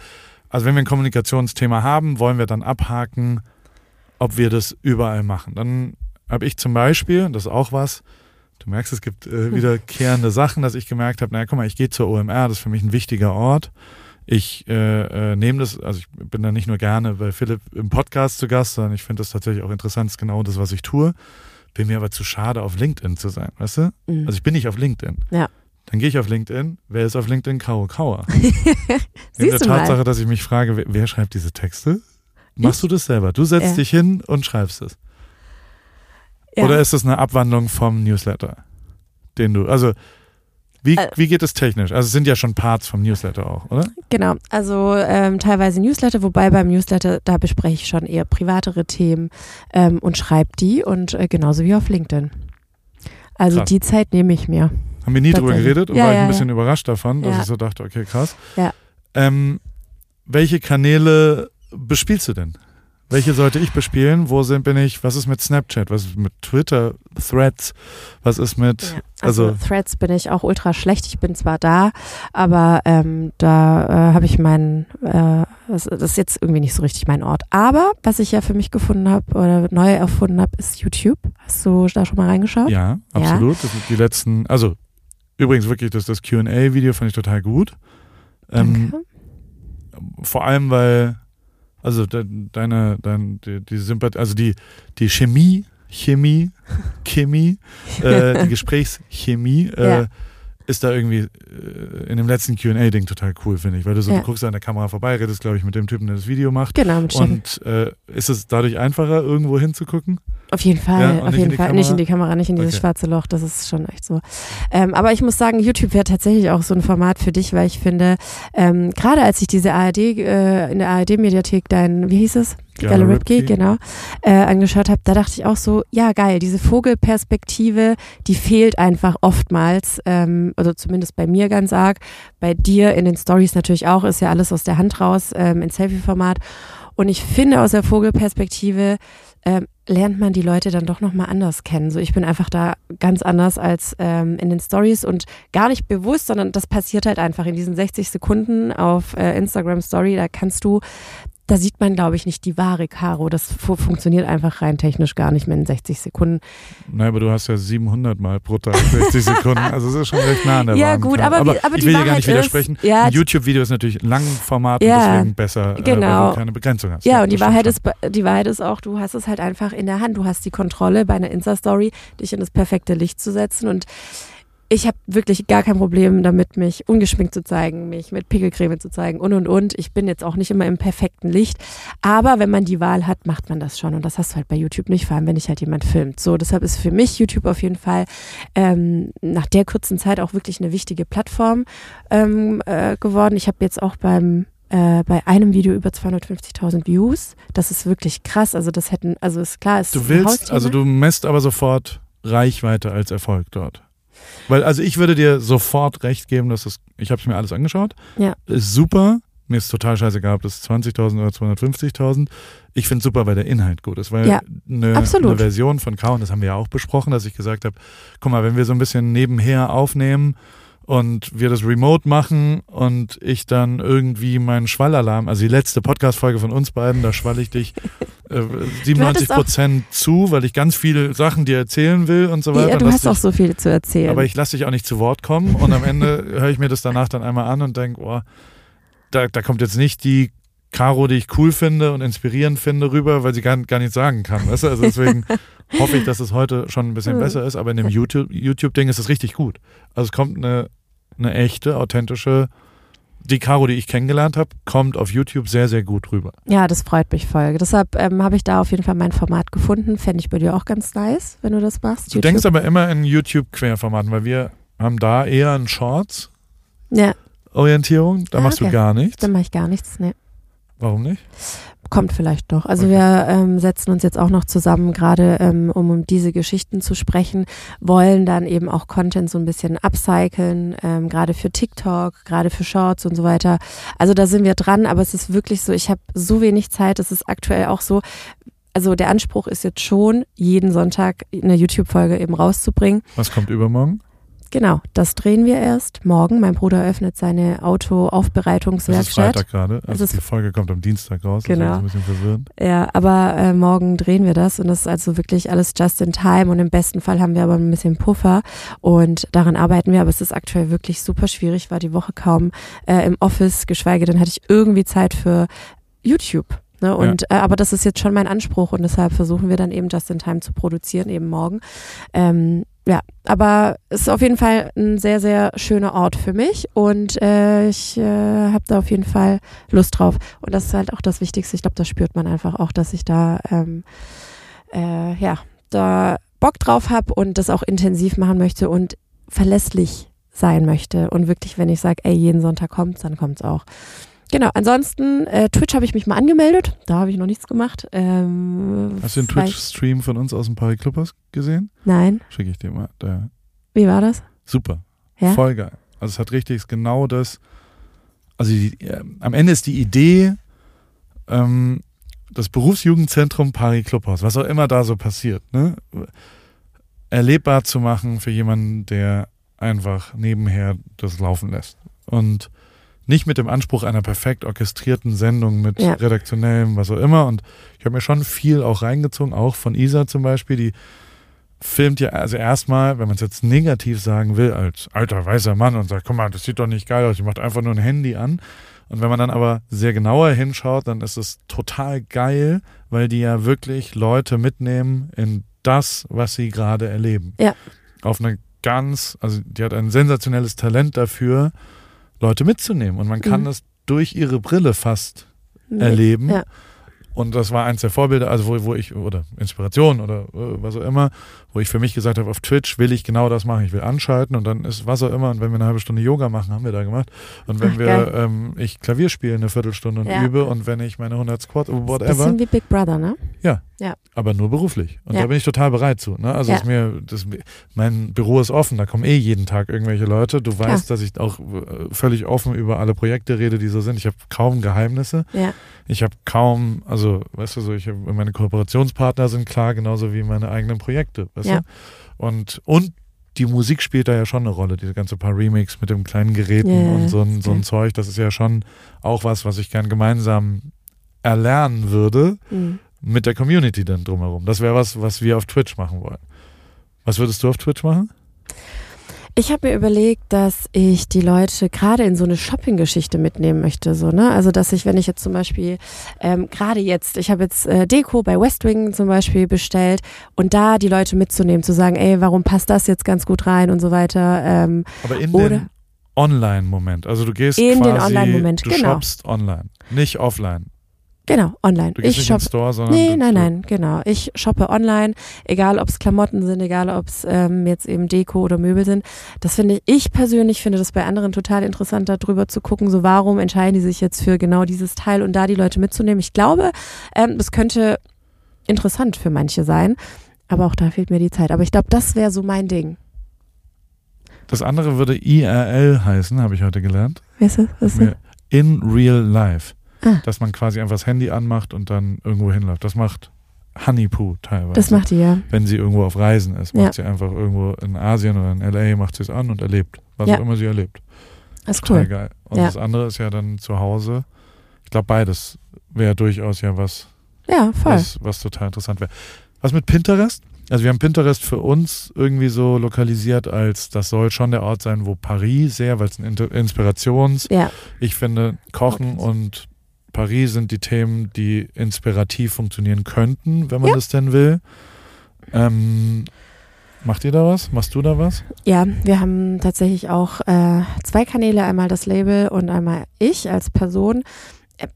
Also wenn wir ein Kommunikationsthema haben, wollen wir dann abhaken, ob wir das überall machen. Dann habe ich zum Beispiel, das ist auch was, du merkst, es gibt äh, wiederkehrende Sachen, dass ich gemerkt habe, naja, guck mal, ich gehe zur OMR, das ist für mich ein wichtiger Ort. Ich äh, äh, nehme das, also ich bin da nicht nur gerne bei Philipp im Podcast zu Gast, sondern ich finde das tatsächlich auch interessant, ist genau das, was ich tue. Bin mir aber zu schade, auf LinkedIn zu sein, weißt du? Mhm. Also ich bin nicht auf LinkedIn. Ja. Dann gehe ich auf LinkedIn. Wer ist auf LinkedIn? Karo Kauer. In der Siehst du mal. Tatsache, dass ich mich frage, wer, wer schreibt diese Texte? Machst du das selber? Du setzt Ja. dich hin und schreibst es. Ja. Oder ist das eine Abwandlung vom Newsletter? Den du, also wie, Äh. wie geht es technisch? Also es sind ja schon Parts vom Newsletter auch, oder? Genau, also ähm, teilweise Newsletter, wobei beim Newsletter, da bespreche ich schon eher privatere Themen ähm, und schreibe die und äh, genauso wie auf LinkedIn. Also Krass. die Zeit nehme ich mir. Haben wir nie drüber geredet und Ja, war ich ja, ein bisschen überrascht davon, dass Ja. ich so dachte, okay, krass. Ja. Ähm, welche Kanäle bespielst du denn? Welche sollte ich bespielen? Wo sind, bin ich? Was ist mit Snapchat? Was ist mit Twitter? Threads? Was ist mit, Ja, also, also, Threads bin ich auch ultra schlecht. Ich bin zwar da, aber ähm, da äh, habe ich meinen, äh, das, ist jetzt irgendwie nicht so richtig mein Ort. Aber was ich ja für mich gefunden habe oder neu erfunden habe, ist YouTube. Hast du da schon mal reingeschaut? ja, absolut. Das sind die letzten, also übrigens wirklich, das, das QA-Video fand ich total gut. Ähm, Danke. vor allem, weil, also de, deine, dein, die, die Sympathie, also die, die Chemie, Chemie, Chemie, äh, die Gesprächschemie, äh, Ja. Ist da irgendwie äh, in dem letzten QA-Ding total cool, finde ich. Weil du so, Ja. du guckst an der Kamera vorbei, redest, glaube ich, mit dem Typen, der das Video macht. Genau, mit. Und äh, ist es dadurch einfacher, irgendwo hinzugucken? Auf jeden Fall, Ja, auf jeden Fall. Kamera? Nicht in die Kamera, nicht in dieses Okay. schwarze Loch, das ist schon echt so. Ähm, aber ich muss sagen, YouTube wäre tatsächlich auch so ein Format für dich, weil ich finde, ähm, gerade als ich diese ARD, äh, in der ARD-Mediathek dein, wie hieß es? Gala Ripke, genau, äh, angeschaut habe, da dachte ich auch so, ja geil, diese Vogelperspektive, die fehlt einfach oftmals, ähm, also zumindest bei mir ganz arg, bei dir in den Stories natürlich auch, ist ja alles aus der Hand raus, ähm, in Selfie-Format. Und ich finde aus der Vogelperspektive ähm, lernt man die Leute dann doch nochmal anders kennen. So, ich bin einfach da ganz anders als ähm, in den Stories und gar nicht bewusst, sondern das passiert halt einfach in diesen 60 Sekunden auf äh, Instagram Story. Da kannst du, da sieht man, glaube ich, nicht die wahre Caro. Das fu funktioniert einfach rein technisch gar nicht mehr in 60 Sekunden. Nein, aber du hast ja 700 Mal pro Tag 60 Sekunden. Also es ist schon recht nah an der Ja, gut, aber wie- aber ich will dir gar Wahrheit nicht widersprechen. ist- ja, YouTube-Video ist natürlich ein Langformat Ja, und deswegen besser, äh, weil genau. du keine Begrenzung hast. Ja, und die Wahrheit, ist, die Wahrheit ist auch, du hast es halt einfach in der Hand. Du hast die Kontrolle bei einer Insta-Story, dich in das perfekte Licht zu setzen. Und ich habe wirklich gar kein Problem damit, mich ungeschminkt zu zeigen, mich mit Pickelcreme zu zeigen und und und. Ich bin jetzt auch nicht immer im perfekten Licht. Aber wenn man die Wahl hat, macht man das schon. Und das hast du halt bei YouTube nicht, vor allem wenn dich halt jemand filmt. So, deshalb ist für mich YouTube auf jeden Fall ähm, nach der kurzen Zeit auch wirklich eine wichtige Plattform ähm, äh, geworden. Ich habe jetzt auch beim äh, bei einem Video über 250.000 Views. Das ist wirklich krass. Also das hätten, also ist klar, ist Du willst, also du messt aber sofort Reichweite als Erfolg dort. Weil, also ich würde dir sofort recht geben, dass das, ich habe es mir alles angeschaut. Ja. Ist super. Mir ist total scheißegal, ob das 20.000 oder 250.000. Ich finde es super, weil der Inhalt gut ist. Weil Ja, eine, eine Version von K, und das haben wir ja auch besprochen, dass ich gesagt habe, guck mal, wenn wir so ein bisschen nebenher aufnehmen und wir das remote machen und ich dann irgendwie meinen Schwallalarm, also die letzte Podcast-Folge von uns beiden, da schwall ich dich äh, 97 auch- Prozent zu, weil ich ganz viele Sachen dir erzählen will und so weiter. Ja, du hast dich- auch so viel zu erzählen. aber ich lasse dich auch nicht zu Wort kommen und am Ende höre ich mir das danach dann einmal an und denke, oh, da, da kommt jetzt nicht die Caro, die ich cool finde und inspirierend finde, rüber, weil sie gar, gar nichts sagen kann. Weißt du? Also deswegen hoffe ich, dass es heute schon ein bisschen besser ist, aber in dem YouTube- YouTube-Ding ist es richtig gut. Also es kommt eine, eine echte, authentische, die Caro, die ich kennengelernt habe, kommt auf YouTube sehr, sehr gut rüber. ja, das freut mich voll. Deshalb ähm, habe ich da auf jeden Fall mein Format gefunden. Fände ich bei dir auch ganz nice, wenn du das machst. Du denkst aber immer in YouTube-Querformaten, weil wir haben da eher ein Shorts-Orientierung, ja, da Ah, machst du okay. gar nichts. dann mache ich gar nichts. Nee. Warum nicht? Kommt vielleicht noch. Also Okay. wir ähm, setzen uns jetzt auch noch zusammen, gerade ähm, um um diese Geschichten zu sprechen, wollen dann eben auch Content so ein bisschen upcyclen, ähm, gerade für TikTok, gerade für Shorts und so weiter. Also da sind wir dran, aber es ist wirklich so, ich habe so wenig Zeit, es ist aktuell auch so, also der Anspruch ist jetzt schon, jeden Sonntag eine YouTube-Folge eben rauszubringen. Was kommt übermorgen? Genau, das drehen wir erst morgen. Mein Bruder öffnet seine Es ist Autoaufbereitungswerkstatt. Freitag gerade. Also ist- die Folge kommt am Dienstag raus. Genau. Das ist ein bisschen verwirrend. Ja, aber äh, morgen drehen wir das und das ist also wirklich alles just in time und im besten Fall haben wir aber ein bisschen Puffer und daran arbeiten wir, aber es ist aktuell wirklich super schwierig, war die Woche kaum äh, im Office, geschweige denn hatte ich irgendwie Zeit für YouTube. Ne? Und äh, aber das ist jetzt schon mein Anspruch und deshalb versuchen wir dann eben just in time zu produzieren, eben morgen. Ähm, ja, aber es ist auf jeden Fall ein sehr, sehr schöner Ort für mich und äh, ich äh, habe da auf jeden Fall Lust drauf. Und das ist halt auch das Wichtigste. Ich glaube, das spürt man einfach auch, dass ich da, ähm, äh, ja, da Bock drauf habe und das auch intensiv machen möchte und verlässlich sein möchte. Und wirklich, wenn ich sage, ey, jeden Sonntag kommt's, dann kommt's auch. Genau, ansonsten, äh, Twitch habe ich mich mal angemeldet. Da habe ich noch nichts gemacht. Ähm, Hast du den Twitch-Stream von uns aus dem Paris Clubhaus gesehen? Nein. Schicke ich dir mal. Da. Wie war das? Super. Ja? Voll geil. Also es hat richtig ist genau das. Also die, äh, am Ende ist die Idee, ähm, das Berufsjugendzentrum Paris Clubhaus, was auch immer da so passiert, ne? erlebbar zu machen für jemanden, der einfach nebenher das laufen lässt. Und nicht mit dem Anspruch einer perfekt orchestrierten Sendung mit Ja. redaktionellem, was auch immer. Und ich habe mir schon viel auch reingezogen, auch von Isa zum Beispiel, die filmt ja, also erstmal, wenn man es jetzt negativ sagen will, als alter weißer Mann und sagt, guck mal, das sieht doch nicht geil aus, die macht einfach nur ein Handy an. Und wenn man dann aber sehr genauer hinschaut, dann ist es total geil, weil die ja wirklich Leute mitnehmen in das, was sie gerade erleben. Ja. Auf eine ganz, also die hat ein sensationelles Talent dafür, Leute mitzunehmen. Und man kann Mhm. es durch ihre Brille fast erleben. Ja. Und das war eins der Vorbilder, also wo, wo ich, oder Inspiration oder äh, was auch immer, wo ich für mich gesagt habe, auf Twitch will ich genau das machen. Ich will anschalten und dann ist was auch immer. Und wenn wir eine halbe Stunde Yoga machen, haben wir da gemacht. Und wenn Ach, wir, ähm, ich Klavier spiele eine Viertelstunde und Ja. übe und wenn ich meine 100 Squats, whatever, Bisschen wie Big Brother, ne? aber nur beruflich. Und Ja. da bin ich total bereit zu. Ne? Also Ja. ist mir, das, mein Büro ist offen, da kommen eh jeden Tag irgendwelche Leute. Du weißt, dass ich auch äh, völlig offen über alle Projekte rede, die so sind. Ich habe kaum Geheimnisse. Ja. Ich habe kaum, also weißt du so, ich hab, meine Kooperationspartner sind klar, genauso wie meine eigenen Projekte. Weißt Ja. du? Und, und die Musik spielt da ja schon eine Rolle, diese ganze paar Remix mit dem kleinen Geräten ja, und so ein, so ein. Zeug, das ist ja schon auch was, was ich gern gemeinsam erlernen würde Mhm. mit der Community dann drumherum. Das wäre was, was wir auf Twitch machen wollen. Was würdest du auf Twitch machen? Ich habe mir überlegt, dass ich die Leute gerade in so eine Shopping-Geschichte mitnehmen möchte. So, ne? Also, dass ich, wenn ich jetzt zum Beispiel, ähm, gerade jetzt, ich habe jetzt äh, Deko bei Westwing zum Beispiel bestellt und da die Leute mitzunehmen, zu sagen, ey, warum passt das jetzt ganz gut rein und so weiter. Ähm, Aber in oder, den Online-Moment, also du gehst in quasi, den Online-Moment, du genau. shoppst online, nicht offline. Genau, online. Du gehst ich in Store, sondern Nee, nein, nein, genau. Ich shoppe online, egal ob es Klamotten sind, egal ob es ähm, jetzt eben Deko oder Möbel sind. Das finde ich, ich persönlich finde das bei anderen total interessant, darüber zu gucken, so warum entscheiden die sich jetzt für genau dieses Teil und da die Leute mitzunehmen. Ich glaube, ähm, das könnte interessant für manche sein, aber auch da fehlt mir die Zeit. Aber ich glaube, das wäre so mein Ding. Das andere würde IRL heißen, habe ich heute gelernt. Weißt du, was ist das? In Real Life. Ah. Dass man quasi einfach das Handy anmacht und dann irgendwo hinläuft. Das macht Honeypoo teilweise. Das macht die ja. Wenn sie irgendwo auf Reisen ist, macht Ja. sie einfach irgendwo in Asien oder in LA, macht sie es an und erlebt, was Ja. auch immer sie erlebt. Das ist Total cool. geil. Und Ja. das andere ist ja dann zu Hause. Ich glaube, beides wäre durchaus ja was, Ja, voll. was, was total interessant wäre. Was mit Pinterest? Also wir haben Pinterest für uns irgendwie so lokalisiert als, das soll schon der Ort sein, wo Paris sehr, weil es ein Inspirations, Ja, ich finde, Kochen und Paris sind die Themen, die inspirativ funktionieren könnten, wenn man Ja. das denn will. Ähm, macht ihr da was? Machst du da was? ja, wir haben tatsächlich auch äh, zwei Kanäle, einmal das Label und einmal ich als Person.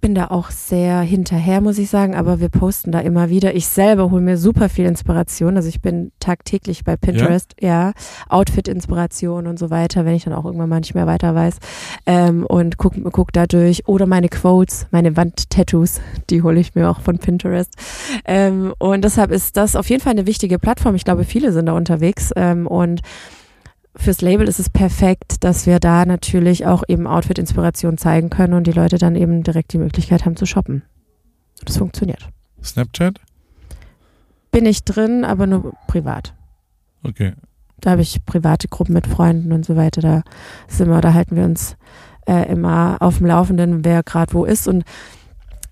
Bin da auch sehr hinterher, muss ich sagen, aber wir posten da immer wieder. Ich selber hole mir super viel Inspiration. Also ich bin tagtäglich bei Pinterest, ja, Outfit-Inspiration und so weiter, wenn ich dann auch irgendwann mal nicht mehr weiter weiß. Ähm, und guck, guck da durch. Oder meine Quotes, meine Wandtattoos, die hole ich mir auch von Pinterest. Ähm, und deshalb ist das auf jeden Fall eine wichtige Plattform. Ich glaube, viele sind da unterwegs. Ähm, und fürs Label ist es perfekt, dass wir da natürlich auch eben Outfit-Inspiration zeigen können und die Leute dann eben direkt die Möglichkeit haben zu shoppen. Das funktioniert. Snapchat? Bin ich drin, aber nur privat. Okay. Da habe ich private Gruppen mit Freunden und so weiter. Da sind wir, da halten wir uns äh, immer auf dem Laufenden, wer gerade wo ist. Und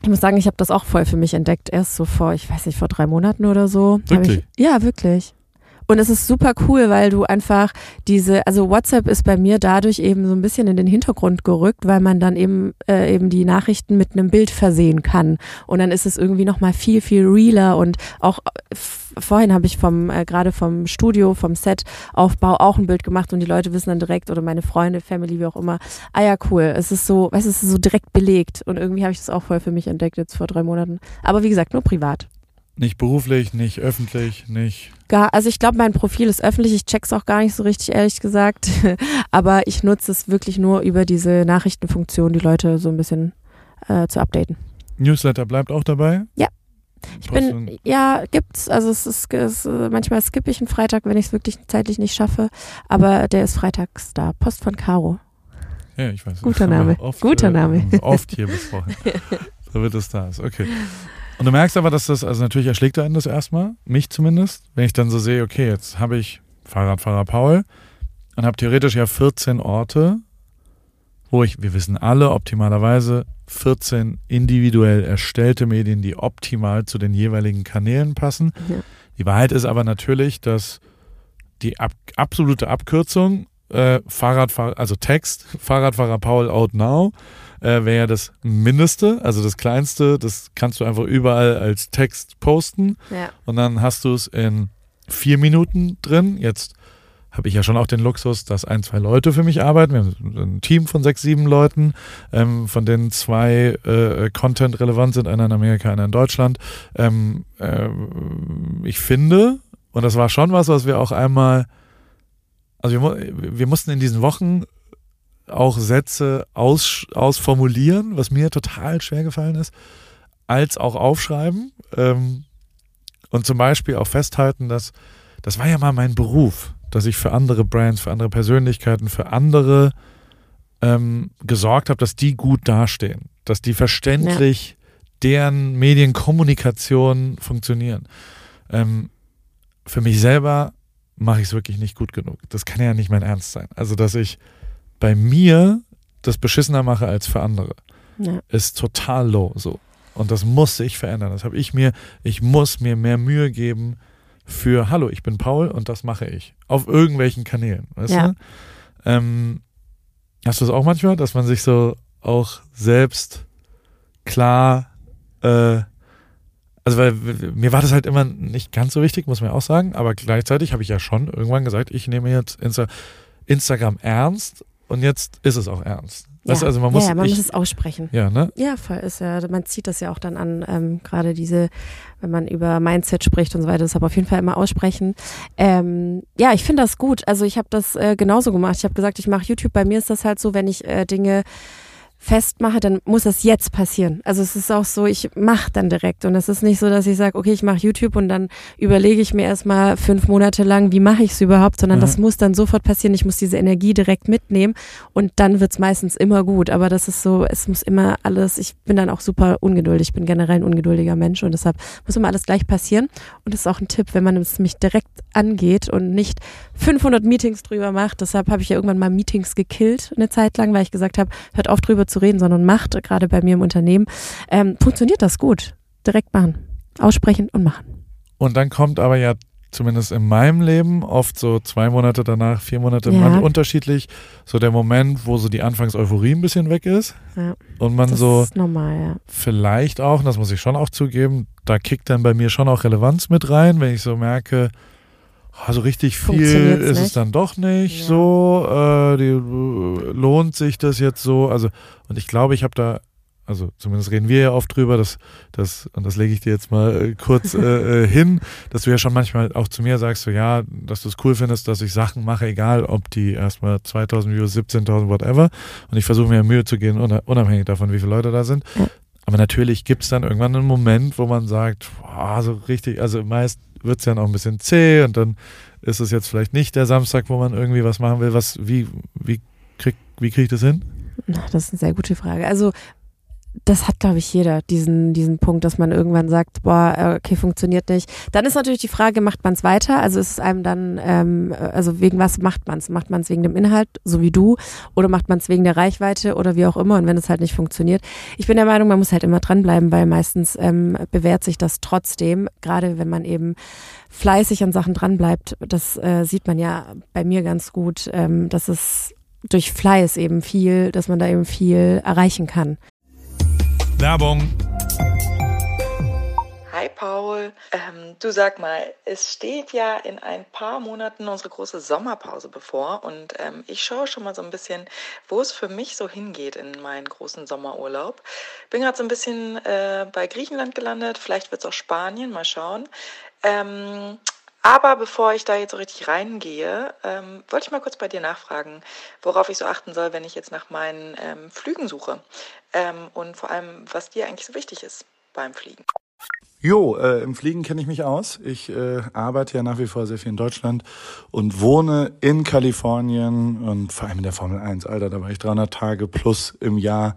ich muss sagen, ich habe das auch voll für mich entdeckt. Erst so vor, ich weiß nicht, vor drei Monaten oder so. Wirklich? Ich, ja, wirklich. Und es ist super cool, weil du einfach diese, also WhatsApp ist bei mir dadurch eben so ein bisschen in den Hintergrund gerückt, weil man dann eben äh, eben die Nachrichten mit einem Bild versehen kann. Und dann ist es irgendwie nochmal viel, viel realer und auch äh, vorhin habe ich vom, äh, gerade vom Studio, vom Setaufbau auch ein Bild gemacht und die Leute wissen dann direkt oder meine Freunde, Family, wie auch immer, ah ja, cool. Es ist so, weißt du, es ist so direkt belegt und irgendwie habe ich das auch voll für mich entdeckt jetzt vor drei Monaten. Aber wie gesagt, nur privat. Nicht beruflich, nicht öffentlich, nicht. Gar, also ich glaube, mein Profil ist öffentlich. Ich check's auch gar nicht so richtig, ehrlich gesagt. Aber ich nutze es wirklich nur über diese Nachrichtenfunktion, die Leute so ein bisschen äh, zu updaten. Newsletter bleibt auch dabei? Ja. Ich bin, ja, gibt's. Also es ist, es, manchmal skippe ich einen Freitag, wenn ich es wirklich zeitlich nicht schaffe. Aber der ist freitags da. Post von Caro. Ja, ich weiß. Guter Name. Oft, Guter äh, Name. Oft hier besprochen. so wird es da ist. Okay. Und du merkst aber, dass das, also natürlich erschlägt einen das erstmal, mich zumindest, wenn ich dann so sehe, okay, jetzt habe ich Fahrradfahrer Paul und habe theoretisch ja 14 Orte, wo ich, wir wissen alle optimalerweise, 14 individuell erstellte Medien, die optimal zu den jeweiligen Kanälen passen. Ja. Die Wahrheit ist aber natürlich, dass die ab, absolute Abkürzung äh, Fahrradfahrer, also Text, Fahrradfahrer Paul out now, äh, wäre ja das Mindeste, also das Kleinste, das kannst du einfach überall als Text posten Ja. und dann hast du es in vier Minuten drin. Jetzt habe ich ja schon auch den Luxus, dass ein, zwei Leute für mich arbeiten. Wir haben ein Team von sechs, sieben Leuten, ähm, von denen zwei äh, Content relevant sind, einer in Amerika, einer in Deutschland. Ähm, äh, ich finde, und das war schon was, was wir auch einmal, also wir, wir mussten in diesen Wochen auch Sätze aus, ausformulieren, was mir total schwer gefallen ist, als auch aufschreiben. Ähm, und zum Beispiel auch festhalten, dass das war ja mal mein Beruf, dass ich für andere Brands, für andere Persönlichkeiten, für andere ähm, gesorgt habe, dass die gut dastehen, dass die verständlich deren Medienkommunikation funktionieren. Ähm, für mich selber mache ich es wirklich nicht gut genug. Das kann ja nicht mein Ernst sein. Also, dass ich bei mir das beschissener mache als für andere, Ja. ist total low so. Und das muss sich verändern. Das habe ich mir, ich muss mir mehr Mühe geben, für Hallo, ich bin Paul und das mache ich. Auf irgendwelchen Kanälen, weißt ja. du? Ähm, hast du das auch manchmal, dass man sich so auch selbst klar, äh, also weil mir war das halt immer nicht ganz so wichtig, muss man auch sagen, aber gleichzeitig habe ich ja schon irgendwann gesagt, ich nehme jetzt Insta Instagram ernst und jetzt ist es auch ernst. Ja. also man muss, ja, man ich, muss es aussprechen. Ja, ne? Ja, voll ist ja, man zieht das ja auch dann an, ähm, gerade diese, wenn man über Mindset spricht und so weiter, deshalb auf jeden Fall immer aussprechen. Ähm, ja, ich finde das gut. Also ich habe das äh, genauso gemacht. Ich habe gesagt, ich mache YouTube. Bei mir ist das halt so, wenn ich äh, Dinge festmache, dann muss das jetzt passieren. Also es ist auch so, ich mache dann direkt und es ist nicht so, dass ich sage, okay, ich mache YouTube und dann überlege ich mir erstmal fünf Monate lang, wie mache ich es überhaupt, sondern mhm. das muss dann sofort passieren. Ich muss diese Energie direkt mitnehmen und dann wird's meistens immer gut. Aber das ist so, es muss immer alles, ich bin dann auch super ungeduldig, ich bin generell ein ungeduldiger Mensch und deshalb muss immer alles gleich passieren. Und das ist auch ein Tipp, wenn man es mich direkt angeht und nicht 500 Meetings drüber macht. Deshalb habe ich ja irgendwann mal Meetings gekillt eine Zeit lang, weil ich gesagt habe, hört auf drüber zu reden, sondern macht, gerade bei mir im Unternehmen, ähm, funktioniert das gut. Direkt machen. Aussprechen und machen. Und dann kommt aber ja zumindest in meinem Leben oft so zwei Monate danach, vier Monate, ja. manchmal unterschiedlich, so der Moment, wo so die Anfangs-Euphorie ein bisschen weg ist. Ja. Und man das so normal, ja. vielleicht auch, das muss ich schon auch zugeben, da kickt dann bei mir schon auch Relevanz mit rein, wenn ich so merke, also richtig viel ist nicht. es dann doch nicht ja. so. Äh, die, äh, lohnt sich das jetzt so? Also, und ich glaube, ich habe da, also zumindest reden wir ja oft drüber, dass, dass und das lege ich dir jetzt mal äh, kurz äh, äh, hin, dass du ja schon manchmal auch zu mir sagst, so ja, dass du es cool findest, dass ich Sachen mache, egal ob die erstmal 2000 Views, 17.000, whatever. Und ich versuche mir Mühe zu gehen, unabhängig davon, wie viele Leute da sind. Aber natürlich gibt es dann irgendwann einen Moment, wo man sagt, boah, so richtig, also meist wird es ja noch ein bisschen zäh und dann ist es jetzt vielleicht nicht der Samstag, wo man irgendwie was machen will. Was, wie, wie kriegt, wie kriege ich das hin? Das ist eine sehr gute Frage. Also das hat, glaube ich, jeder, diesen, diesen Punkt, dass man irgendwann sagt, boah, äh, okay, funktioniert nicht. Dann ist natürlich die Frage, macht man es weiter? Also ist es einem dann, ähm, also wegen was macht man es? Macht man es wegen dem Inhalt, so wie du, oder macht man es wegen der Reichweite oder wie auch immer? Und wenn es halt nicht funktioniert. Ich bin der Meinung, man muss halt immer dranbleiben, weil meistens ähm, bewährt sich das trotzdem, gerade wenn man eben fleißig an Sachen dranbleibt. Das äh, sieht man ja bei mir ganz gut, ähm, dass es durch Fleiß eben viel, dass man da eben viel erreichen kann. Werbung. Hi Paul, ähm, du sag mal, es steht ja in ein paar Monaten unsere große Sommerpause bevor und ähm, ich schaue schon mal so ein bisschen, wo es für mich so hingeht in meinen großen Sommerurlaub. Bin gerade so ein bisschen äh, bei Griechenland gelandet, vielleicht wird es auch Spanien, mal schauen. Ähm, aber bevor ich da jetzt so richtig reingehe, ähm, wollte ich mal kurz bei dir nachfragen, worauf ich so achten soll, wenn ich jetzt nach meinen ähm, Flügen suche. Ähm, und vor allem, was dir eigentlich so wichtig ist beim Fliegen. Jo, äh, im Fliegen kenne ich mich aus. Ich äh, arbeite ja nach wie vor sehr viel in Deutschland und wohne in Kalifornien und vor allem in der Formel 1. Alter, da war ich 300 Tage plus im Jahr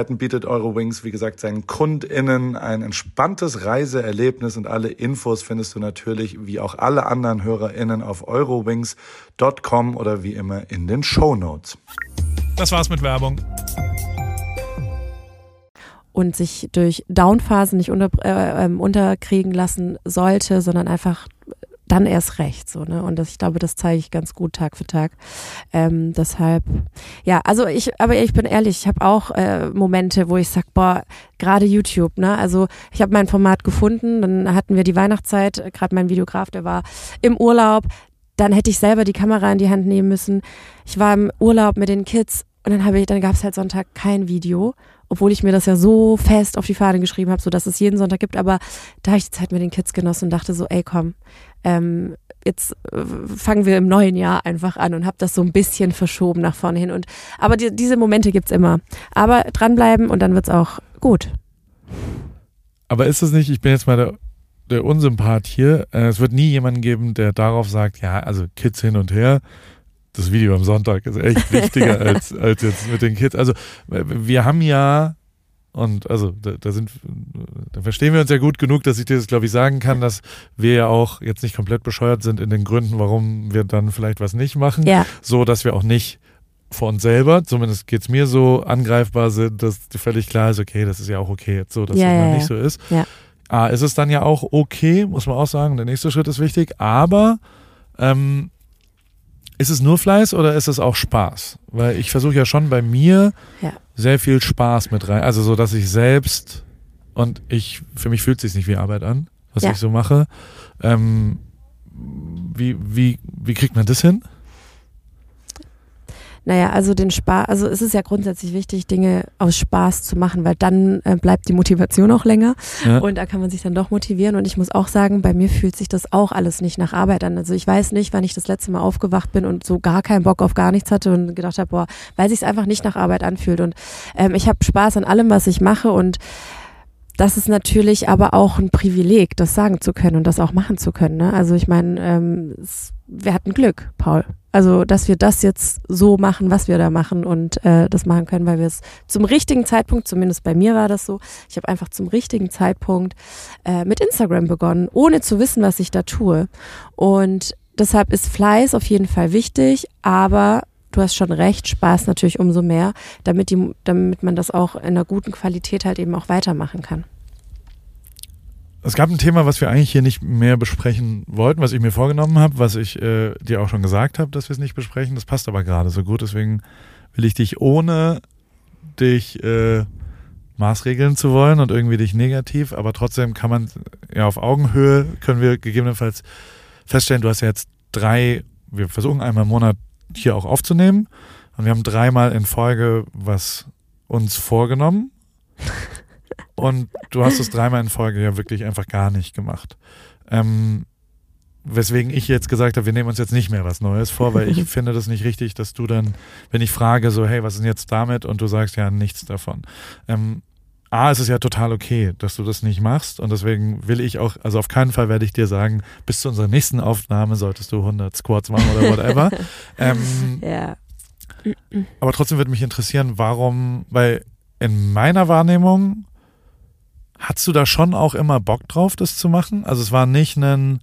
Möglichkeiten bietet Eurowings, wie gesagt, seinen KundInnen ein entspanntes Reiseerlebnis und alle Infos findest du natürlich wie auch alle anderen HörerInnen auf eurowings.com oder wie immer in den Show Notes. Das war's mit Werbung und sich durch Downphasen nicht unter, äh, ähm, unterkriegen lassen sollte, sondern einfach dann erst recht so ne? Und das, ich glaube das zeige ich ganz gut Tag für Tag. Ähm, deshalb ja also ich aber ich bin ehrlich ich habe auch äh, Momente wo ich sag boah gerade YouTube ne? Also ich habe mein Format gefunden dann hatten wir die Weihnachtszeit äh, gerade mein Videograf der war im Urlaub dann hätte ich selber die Kamera in die Hand nehmen müssen. Ich war im Urlaub mit den Kids und dann habe ich dann gab es halt Sonntag kein Video obwohl ich mir das ja so fest auf die Fahne geschrieben habe, so dass es jeden Sonntag gibt. Aber da habe ich die Zeit mit den Kids genossen und dachte so, ey komm, ähm, jetzt äh, fangen wir im neuen Jahr einfach an und habe das so ein bisschen verschoben nach vorne hin. Und aber die, diese Momente gibt's immer. Aber dranbleiben und dann wird's auch gut. Aber ist es nicht, ich bin jetzt mal der, der Unsympath hier, äh, es wird nie jemanden geben, der darauf sagt, ja, also Kids hin und her, das Video am Sonntag ist echt wichtiger als, als jetzt mit den Kids. Also wir haben ja und also da, da sind, da verstehen wir uns ja gut genug, dass ich dir das, glaube ich, sagen kann, dass wir ja auch jetzt nicht komplett bescheuert sind in den Gründen, warum wir dann vielleicht was nicht machen. Ja. So, dass wir auch nicht vor uns selber, zumindest geht's mir so, angreifbar sind, dass völlig klar ist, okay, das ist ja auch okay jetzt so, dass Ja, es ja, mal ja. nicht so ist. Ja. Ah, ist es dann ja auch okay, muss man auch sagen, der nächste Schritt ist wichtig, aber ähm, ist es nur Fleiß oder ist es auch Spaß? Weil ich versuche ja schon bei mir Ja. sehr viel Spaß mit rein, also so, dass ich selbst und ich, für mich fühlt es sich nicht wie Arbeit an, was Ja. ich so mache. Ähm, wie, wie, wie kriegt man das hin? Naja, also den Spaß, also es ist ja grundsätzlich wichtig, Dinge aus Spaß zu machen, weil dann äh, bleibt die Motivation auch länger Ja. und da kann man sich dann doch motivieren. Und ich muss auch sagen, bei mir fühlt sich das auch alles nicht nach Arbeit an. Also ich weiß nicht, wann ich das letzte Mal aufgewacht bin und so gar keinen Bock auf gar nichts hatte und gedacht habe, boah, weil sich es einfach nicht nach Arbeit anfühlt. Und ähm, ich habe Spaß an allem, was ich mache und das ist natürlich aber auch ein Privileg, das sagen zu können und das auch machen zu können. Ne? Also ich meine, ähm, wir hatten Glück, Paul. Also, dass wir das jetzt so machen, was wir da machen und äh, das machen können, weil wir es zum richtigen Zeitpunkt, zumindest bei mir war das so, ich habe einfach zum richtigen Zeitpunkt äh, mit Instagram begonnen, ohne zu wissen, was ich da tue. Und deshalb ist Fleiß auf jeden Fall wichtig, aber du hast schon recht, Spaß natürlich umso mehr, damit, die, damit man das auch in einer guten Qualität halt eben auch weitermachen kann. Es gab ein Thema, was wir eigentlich hier nicht mehr besprechen wollten, was ich mir vorgenommen habe, was ich äh, dir auch schon gesagt habe, dass wir es nicht besprechen. Das passt aber gerade so gut. Deswegen will ich dich ohne dich äh, maßregeln zu wollen und irgendwie dich negativ, aber trotzdem kann man ja auf Augenhöhe können wir gegebenenfalls feststellen, du hast ja jetzt drei, wir versuchen einmal im Monat hier auch aufzunehmen und wir haben dreimal in Folge was uns vorgenommen und du hast es dreimal in Folge ja wirklich einfach gar nicht gemacht. Ähm, weswegen ich jetzt gesagt habe, wir nehmen uns jetzt nicht mehr was Neues vor, weil ich finde das nicht richtig, dass du dann, wenn ich frage, so, hey, was ist denn jetzt damit? Und du sagst ja nichts davon. Ähm, A, es ist ja total okay, dass du das nicht machst und deswegen will ich auch, also auf keinen Fall werde ich dir sagen, bis zu unserer nächsten Aufnahme solltest du 100 Squats machen oder whatever. ähm, Ja. aber trotzdem würde mich interessieren, warum, weil in meiner Wahrnehmung Hattest du da schon auch immer Bock drauf, das zu machen? Also es war nicht ein,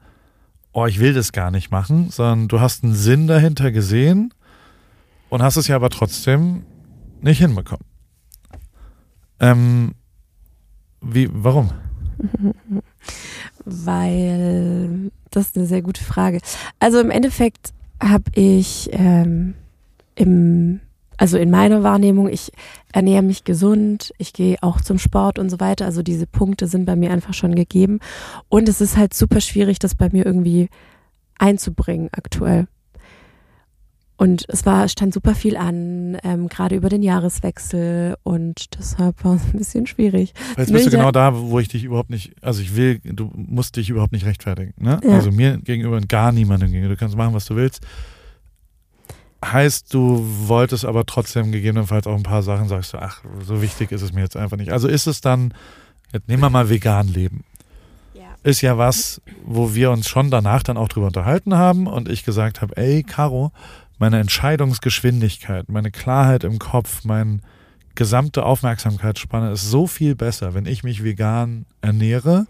oh, ich will das gar nicht machen, sondern du hast einen Sinn dahinter gesehen und hast es ja aber trotzdem nicht hinbekommen. Ähm, wie, warum? Weil, das ist eine sehr gute Frage. Also im Endeffekt habe ich ähm, im, also in meiner Wahrnehmung, ich ernähre mich gesund, ich gehe auch zum Sport und so weiter. Also diese Punkte sind bei mir einfach schon gegeben. Und es ist halt super schwierig, das bei mir irgendwie einzubringen aktuell. Und es war, stand super viel an, ähm, gerade über den Jahreswechsel und deshalb war es ein bisschen schwierig. Jetzt bist du genau da, wo ich dich überhaupt nicht, also ich will, du musst dich überhaupt nicht rechtfertigen. Ne? Ja. Also mir gegenüber und gar niemandem gegenüber. Du kannst machen, was du willst. Heißt, du wolltest aber trotzdem gegebenenfalls auch ein paar Sachen, sagst du, ach, so wichtig ist es mir jetzt einfach nicht. Also ist es dann, jetzt nehmen wir mal vegan leben. Ja. Ist ja was, wo wir uns schon danach dann auch drüber unterhalten haben und ich gesagt habe, ey, Caro, meine Entscheidungsgeschwindigkeit, meine Klarheit im Kopf, mein gesamte Aufmerksamkeitsspanne ist so viel besser, wenn ich mich vegan ernähre.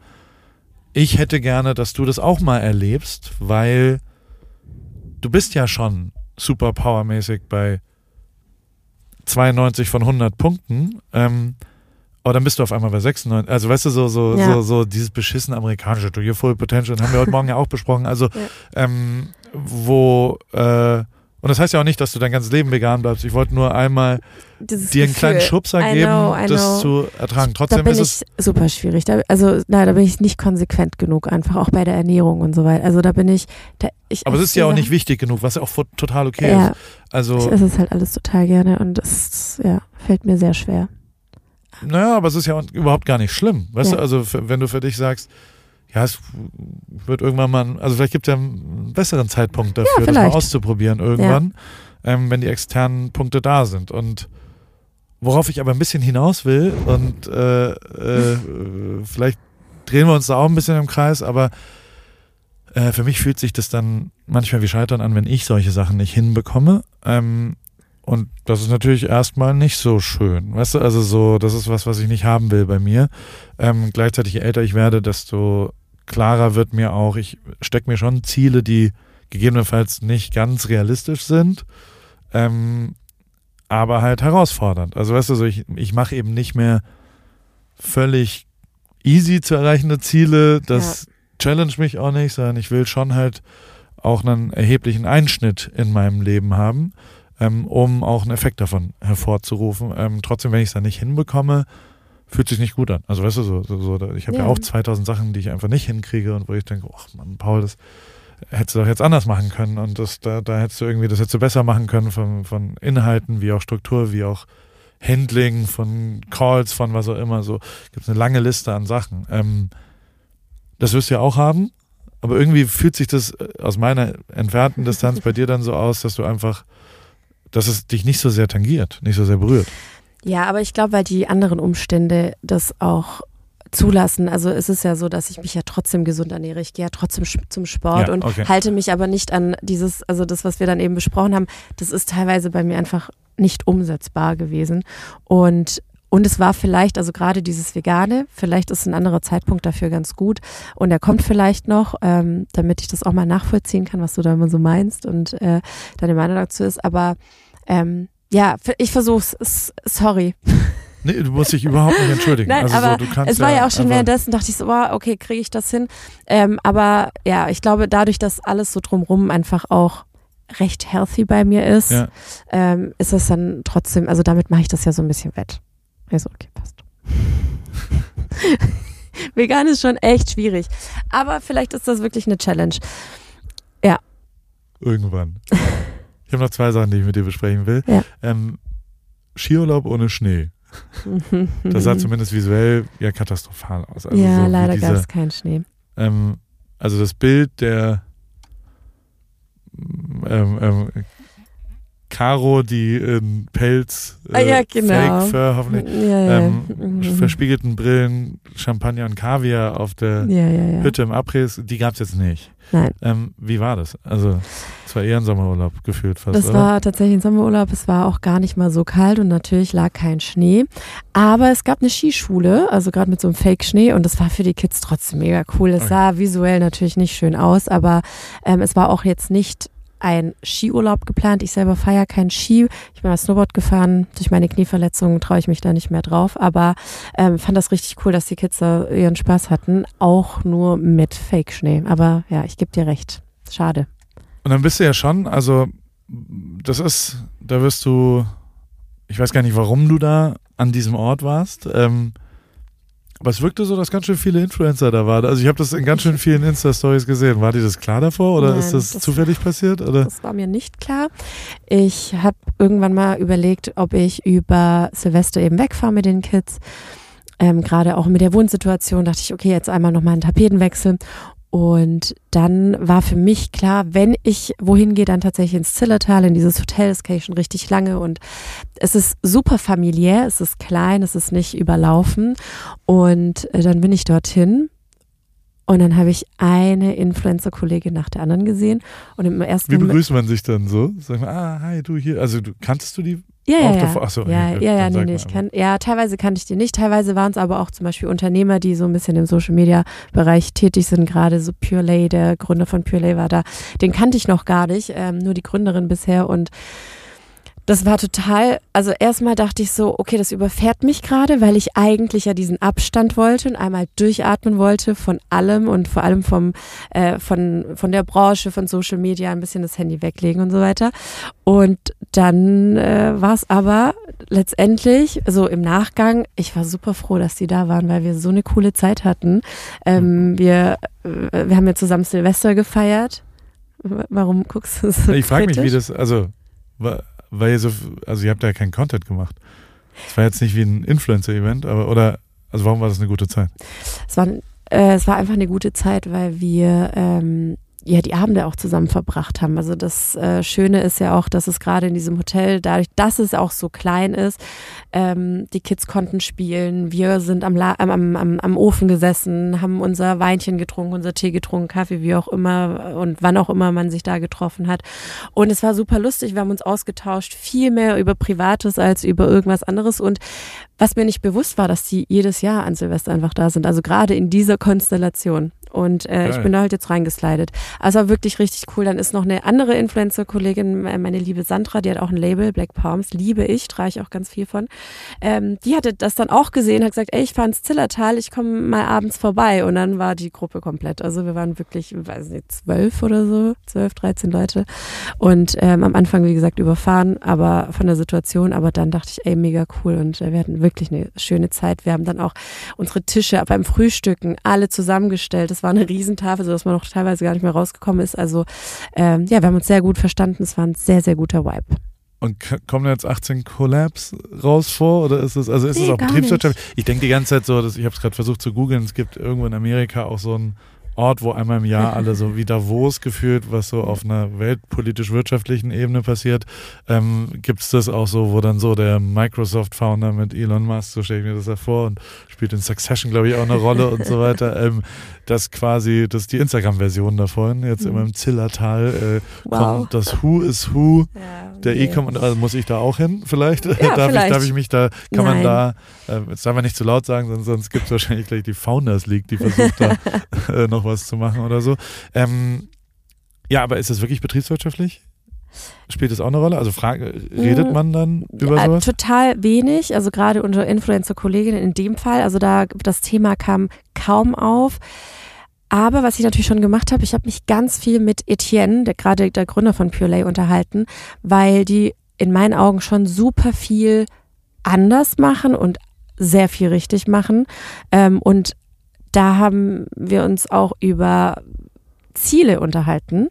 Ich hätte gerne, dass du das auch mal erlebst, weil du bist ja schon super powermäßig bei 92 von 100 Punkten. Ähm, aber dann bist du auf einmal bei 96. Also weißt du, so, so, Ja. so, so dieses beschissen amerikanische, du, your full potential, haben wir heute Morgen ja auch besprochen. Also, ähm, wo, äh, und das heißt ja auch nicht, dass du dein ganzes Leben vegan bleibst. Ich wollte nur einmal Dieses dir einen kleinen Gefühl. Schubser I geben, know, I das know. zu ertragen. Da Trotzdem bin ist ich es, super schwierig. Da, also, nein, da bin ich nicht konsequent genug, einfach auch bei der Ernährung und so weiter. Also da bin ich, da, ich aber es ist ja auch nicht wichtig genug, was ja auch total okay Ja, ist. Also, ich esse es halt alles total gerne und das ja, fällt mir sehr schwer. Naja, aber es ist ja überhaupt gar nicht schlimm. Weißt ja. du, also wenn du für dich sagst, ja, es wird irgendwann mal, also vielleicht gibt es ja einen besseren Zeitpunkt dafür, ja, das mal auszuprobieren irgendwann, ja. ähm, wenn die externen Punkte da sind. Und worauf ich aber ein bisschen hinaus will und äh, äh, vielleicht drehen wir uns da auch ein bisschen im Kreis, aber äh, für mich fühlt sich das dann manchmal wie Scheitern an, wenn ich solche Sachen nicht hinbekomme. Ähm, und das ist natürlich erstmal nicht so schön. Weißt du, also so, das ist was, was ich nicht haben will bei mir. Ähm, gleichzeitig, je älter ich werde, desto klarer wird mir auch, ich stecke mir schon Ziele, die gegebenenfalls nicht ganz realistisch sind, ähm, aber halt herausfordernd. Also weißt du, so ich, ich mache eben nicht mehr völlig easy zu erreichende Ziele. Das ja. challenge mich auch nicht, sondern ich will schon halt auch einen erheblichen Einschnitt in meinem Leben haben ähm, um auch einen Effekt davon hervorzurufen. Ähm, trotzdem, wenn ich es dann nicht hinbekomme, fühlt sich nicht gut an. Also weißt du, so, so, so ich habe ja. ja. auch 2000 Sachen, die ich einfach nicht hinkriege und wo ich denke, ach Mann, Paul, das hättest du doch jetzt anders machen können und das, da, da hättest du irgendwie, das hättest du besser machen können von, von Inhalten, wie auch Struktur, wie auch Handling, von Calls, von was auch immer. So gibt es eine lange Liste an Sachen. Ähm, das wirst du ja auch haben, aber irgendwie fühlt sich das aus meiner entfernten Distanz bei dir dann so aus, dass du einfach dass es dich nicht so sehr tangiert, nicht so sehr berührt. Ja, aber ich glaube, weil die anderen Umstände das auch zulassen. Also es ist ja so, dass ich mich ja trotzdem gesund ernähre. Ich gehe ja trotzdem zum Sport ja, und okay. halte mich aber nicht an dieses, also das, was wir dann eben besprochen haben, das ist teilweise bei mir einfach nicht umsetzbar gewesen. Und und es war vielleicht, also gerade dieses Vegane, vielleicht ist ein anderer Zeitpunkt dafür ganz gut. Und er kommt vielleicht noch, ähm, damit ich das auch mal nachvollziehen kann, was du da immer so meinst und äh, deine Meinung dazu ist. Aber ähm, ja, ich versuch's. Sorry. Nee, du musst dich überhaupt nicht entschuldigen. Nein, also aber so, es war ja, ja auch schon währenddessen, dachte ich so, wow, okay, kriege ich das hin. Ähm, aber ja, ich glaube, dadurch, dass alles so drumrum einfach auch recht healthy bei mir ist, ja. ähm, ist es dann trotzdem, also damit mache ich das ja so ein bisschen wett. Also, okay, passt. Vegan ist schon echt schwierig. Aber vielleicht ist das wirklich eine Challenge. Ja. Irgendwann. Ich habe noch zwei Sachen, die ich mit dir besprechen will. Ja. Ähm, Skiurlaub ohne Schnee. das sah zumindest visuell ja katastrophal aus. Also ja, so leider gab es keinen Schnee. Ähm, also das Bild der ähm, ähm, Caro, die in Pelz, äh, ah, ja, genau. Fake Fur, hoffentlich, ja, ja. Ähm, mhm. verspiegelten Brillen, Champagner und Kaviar auf der Hütte im Abriss, die gab es jetzt nicht. Nein. Ähm, wie war das? Also, es war eher ein Sommerurlaub gefühlt fast. Das oder? war tatsächlich ein Sommerurlaub. Es war auch gar nicht mal so kalt und natürlich lag kein Schnee. Aber es gab eine Skischule, also gerade mit so einem Fake-Schnee und das war für die Kids trotzdem mega cool. Es okay. sah visuell natürlich nicht schön aus, aber ähm, es war auch jetzt nicht ein Skiurlaub geplant. Ich selber feiere kein Ski. Ich bin mal Snowboard gefahren. Durch meine Knieverletzungen traue ich mich da nicht mehr drauf. Aber ähm, fand das richtig cool, dass die Kids da ihren Spaß hatten. Auch nur mit Fake-Schnee. Aber ja, ich gebe dir recht. Schade. Und dann bist du ja schon, also das ist, da wirst du, ich weiß gar nicht, warum du da an diesem Ort warst. Ähm, aber es wirkte so, dass ganz schön viele Influencer da waren. Also ich habe das in ganz schön vielen Insta-Stories gesehen. War dir das klar davor oder Nein, ist das, das, zufällig passiert? Oder? Das war mir nicht klar. Ich habe irgendwann mal überlegt, ob ich über Silvester eben wegfahre mit den Kids. Ähm, Gerade auch mit der Wohnsituation dachte ich, okay, jetzt einmal nochmal einen Tapetenwechsel. Und dann war für mich klar, wenn ich wohin gehe, dann tatsächlich ins Zillertal, in dieses Hotel, das kenne ich schon richtig lange. Und es ist super familiär, es ist klein, es ist nicht überlaufen. Und äh, dann bin ich dorthin und dann habe ich eine Influencer-Kollegin nach der anderen gesehen. Und im ersten Wie begrüßt man sich dann so? Sag mal, ah, hi, du hier, also du kanntest du die ja, ja, ja. Achso, ja, ja, ja, nee, nee, ich kann, ja, teilweise kannte ich die nicht, teilweise waren es aber auch zum Beispiel Unternehmer, die so ein bisschen im Social Media Bereich tätig sind, gerade so Pure Lay, der Gründer von Pure Lay war da, den kannte ich noch gar nicht, ähm, nur die Gründerin bisher. Und das war total, also erstmal dachte ich so, okay, das überfährt mich gerade, weil ich eigentlich ja diesen Abstand wollte und einmal durchatmen wollte von allem und vor allem vom, äh, von, von der Branche, von Social Media, ein bisschen das Handy weglegen und so weiter. Und dann äh, war es aber letztendlich, so im Nachgang, ich war super froh, dass die da waren, weil wir so eine coole Zeit hatten. Ähm, wir, äh, wir haben ja zusammen Silvester gefeiert. Warum guckst du so Ich frage mich, wie das, also weil ihr so, also ihr habt ja keinen Content gemacht. Es war jetzt nicht wie ein Influencer-Event, aber oder also warum war das eine gute Zeit? Es war, äh, es war einfach eine gute Zeit, weil wir ähm, ja die Abende auch zusammen verbracht haben. Also das äh, Schöne ist ja auch, dass es gerade in diesem Hotel, dadurch, dass es auch so klein ist, ähm, die Kids konnten spielen. Wir sind am, La am, am, am Ofen gesessen, haben unser Weinchen getrunken, unser Tee getrunken, Kaffee, wie auch immer und wann auch immer man sich da getroffen hat. Und es war super lustig. Wir haben uns ausgetauscht, viel mehr über Privates als über irgendwas anderes. Und was mir nicht bewusst war, dass die jedes Jahr an Silvester einfach da sind. Also gerade in dieser Konstellation. Und äh, ich bin da halt jetzt reingeslidet. Also wirklich richtig cool. Dann ist noch eine andere Influencer-Kollegin, äh, meine liebe Sandra, die hat auch ein Label, Black Palms, liebe ich, trage ich auch ganz viel von. Ähm, die hatte das dann auch gesehen, hat gesagt, ey, ich fahre ins Zillertal, ich komme mal abends vorbei. Und dann war die Gruppe komplett. Also wir waren wirklich, weiß nicht, zwölf oder so, zwölf, dreizehn Leute. Und ähm, am Anfang, wie gesagt, überfahren, aber von der Situation. Aber dann dachte ich, ey, mega cool. Und äh, wir hatten wirklich eine schöne Zeit. Wir haben dann auch unsere Tische beim Frühstücken alle zusammengestellt. Das war eine Riesentafel, sodass man noch teilweise gar nicht mehr rausgekommen ist. Also ähm, ja, wir haben uns sehr gut verstanden. Es war ein sehr, sehr guter Vibe. Und kommen jetzt 18 Collabs raus vor oder ist es also ist nee, es auch Betriebswirtschaft? Ich denke die ganze Zeit so, dass ich habe es gerade versucht zu googeln. Es gibt irgendwo in Amerika auch so ein Ort, wo einmal im Jahr alle so wie Davos gefühlt, was so auf einer weltpolitisch-wirtschaftlichen Ebene passiert, ähm, gibt es das auch so, wo dann so der Microsoft-Founder mit Elon Musk, so stelle ich mir das ja vor, und spielt in Succession, glaube ich, auch eine Rolle und so weiter. Ähm, das quasi, das ist die Instagram-Version davon, jetzt mhm. immer im Zillertal äh, wow. kommt das Who is Who ja, der E-Com, also muss ich da auch hin vielleicht? Ja, darf, vielleicht. Ich, darf ich mich da, kann Nein. man da, äh, jetzt darf man nicht zu laut sagen, sonst, sonst gibt es wahrscheinlich gleich die Founders League, die versucht da äh, noch was zu machen oder so. Ähm, ja, aber ist das wirklich betriebswirtschaftlich? Spielt das auch eine Rolle? Also frage, redet mm, man dann über ja, sowas? Total wenig, also gerade unter Influencer-Kolleginnen in dem Fall. Also da das Thema kam kaum auf. Aber was ich natürlich schon gemacht habe, ich habe mich ganz viel mit Etienne, der gerade der Gründer von Purelay, unterhalten, weil die in meinen Augen schon super viel anders machen und sehr viel richtig machen. Ähm, und da haben wir uns auch über Ziele unterhalten,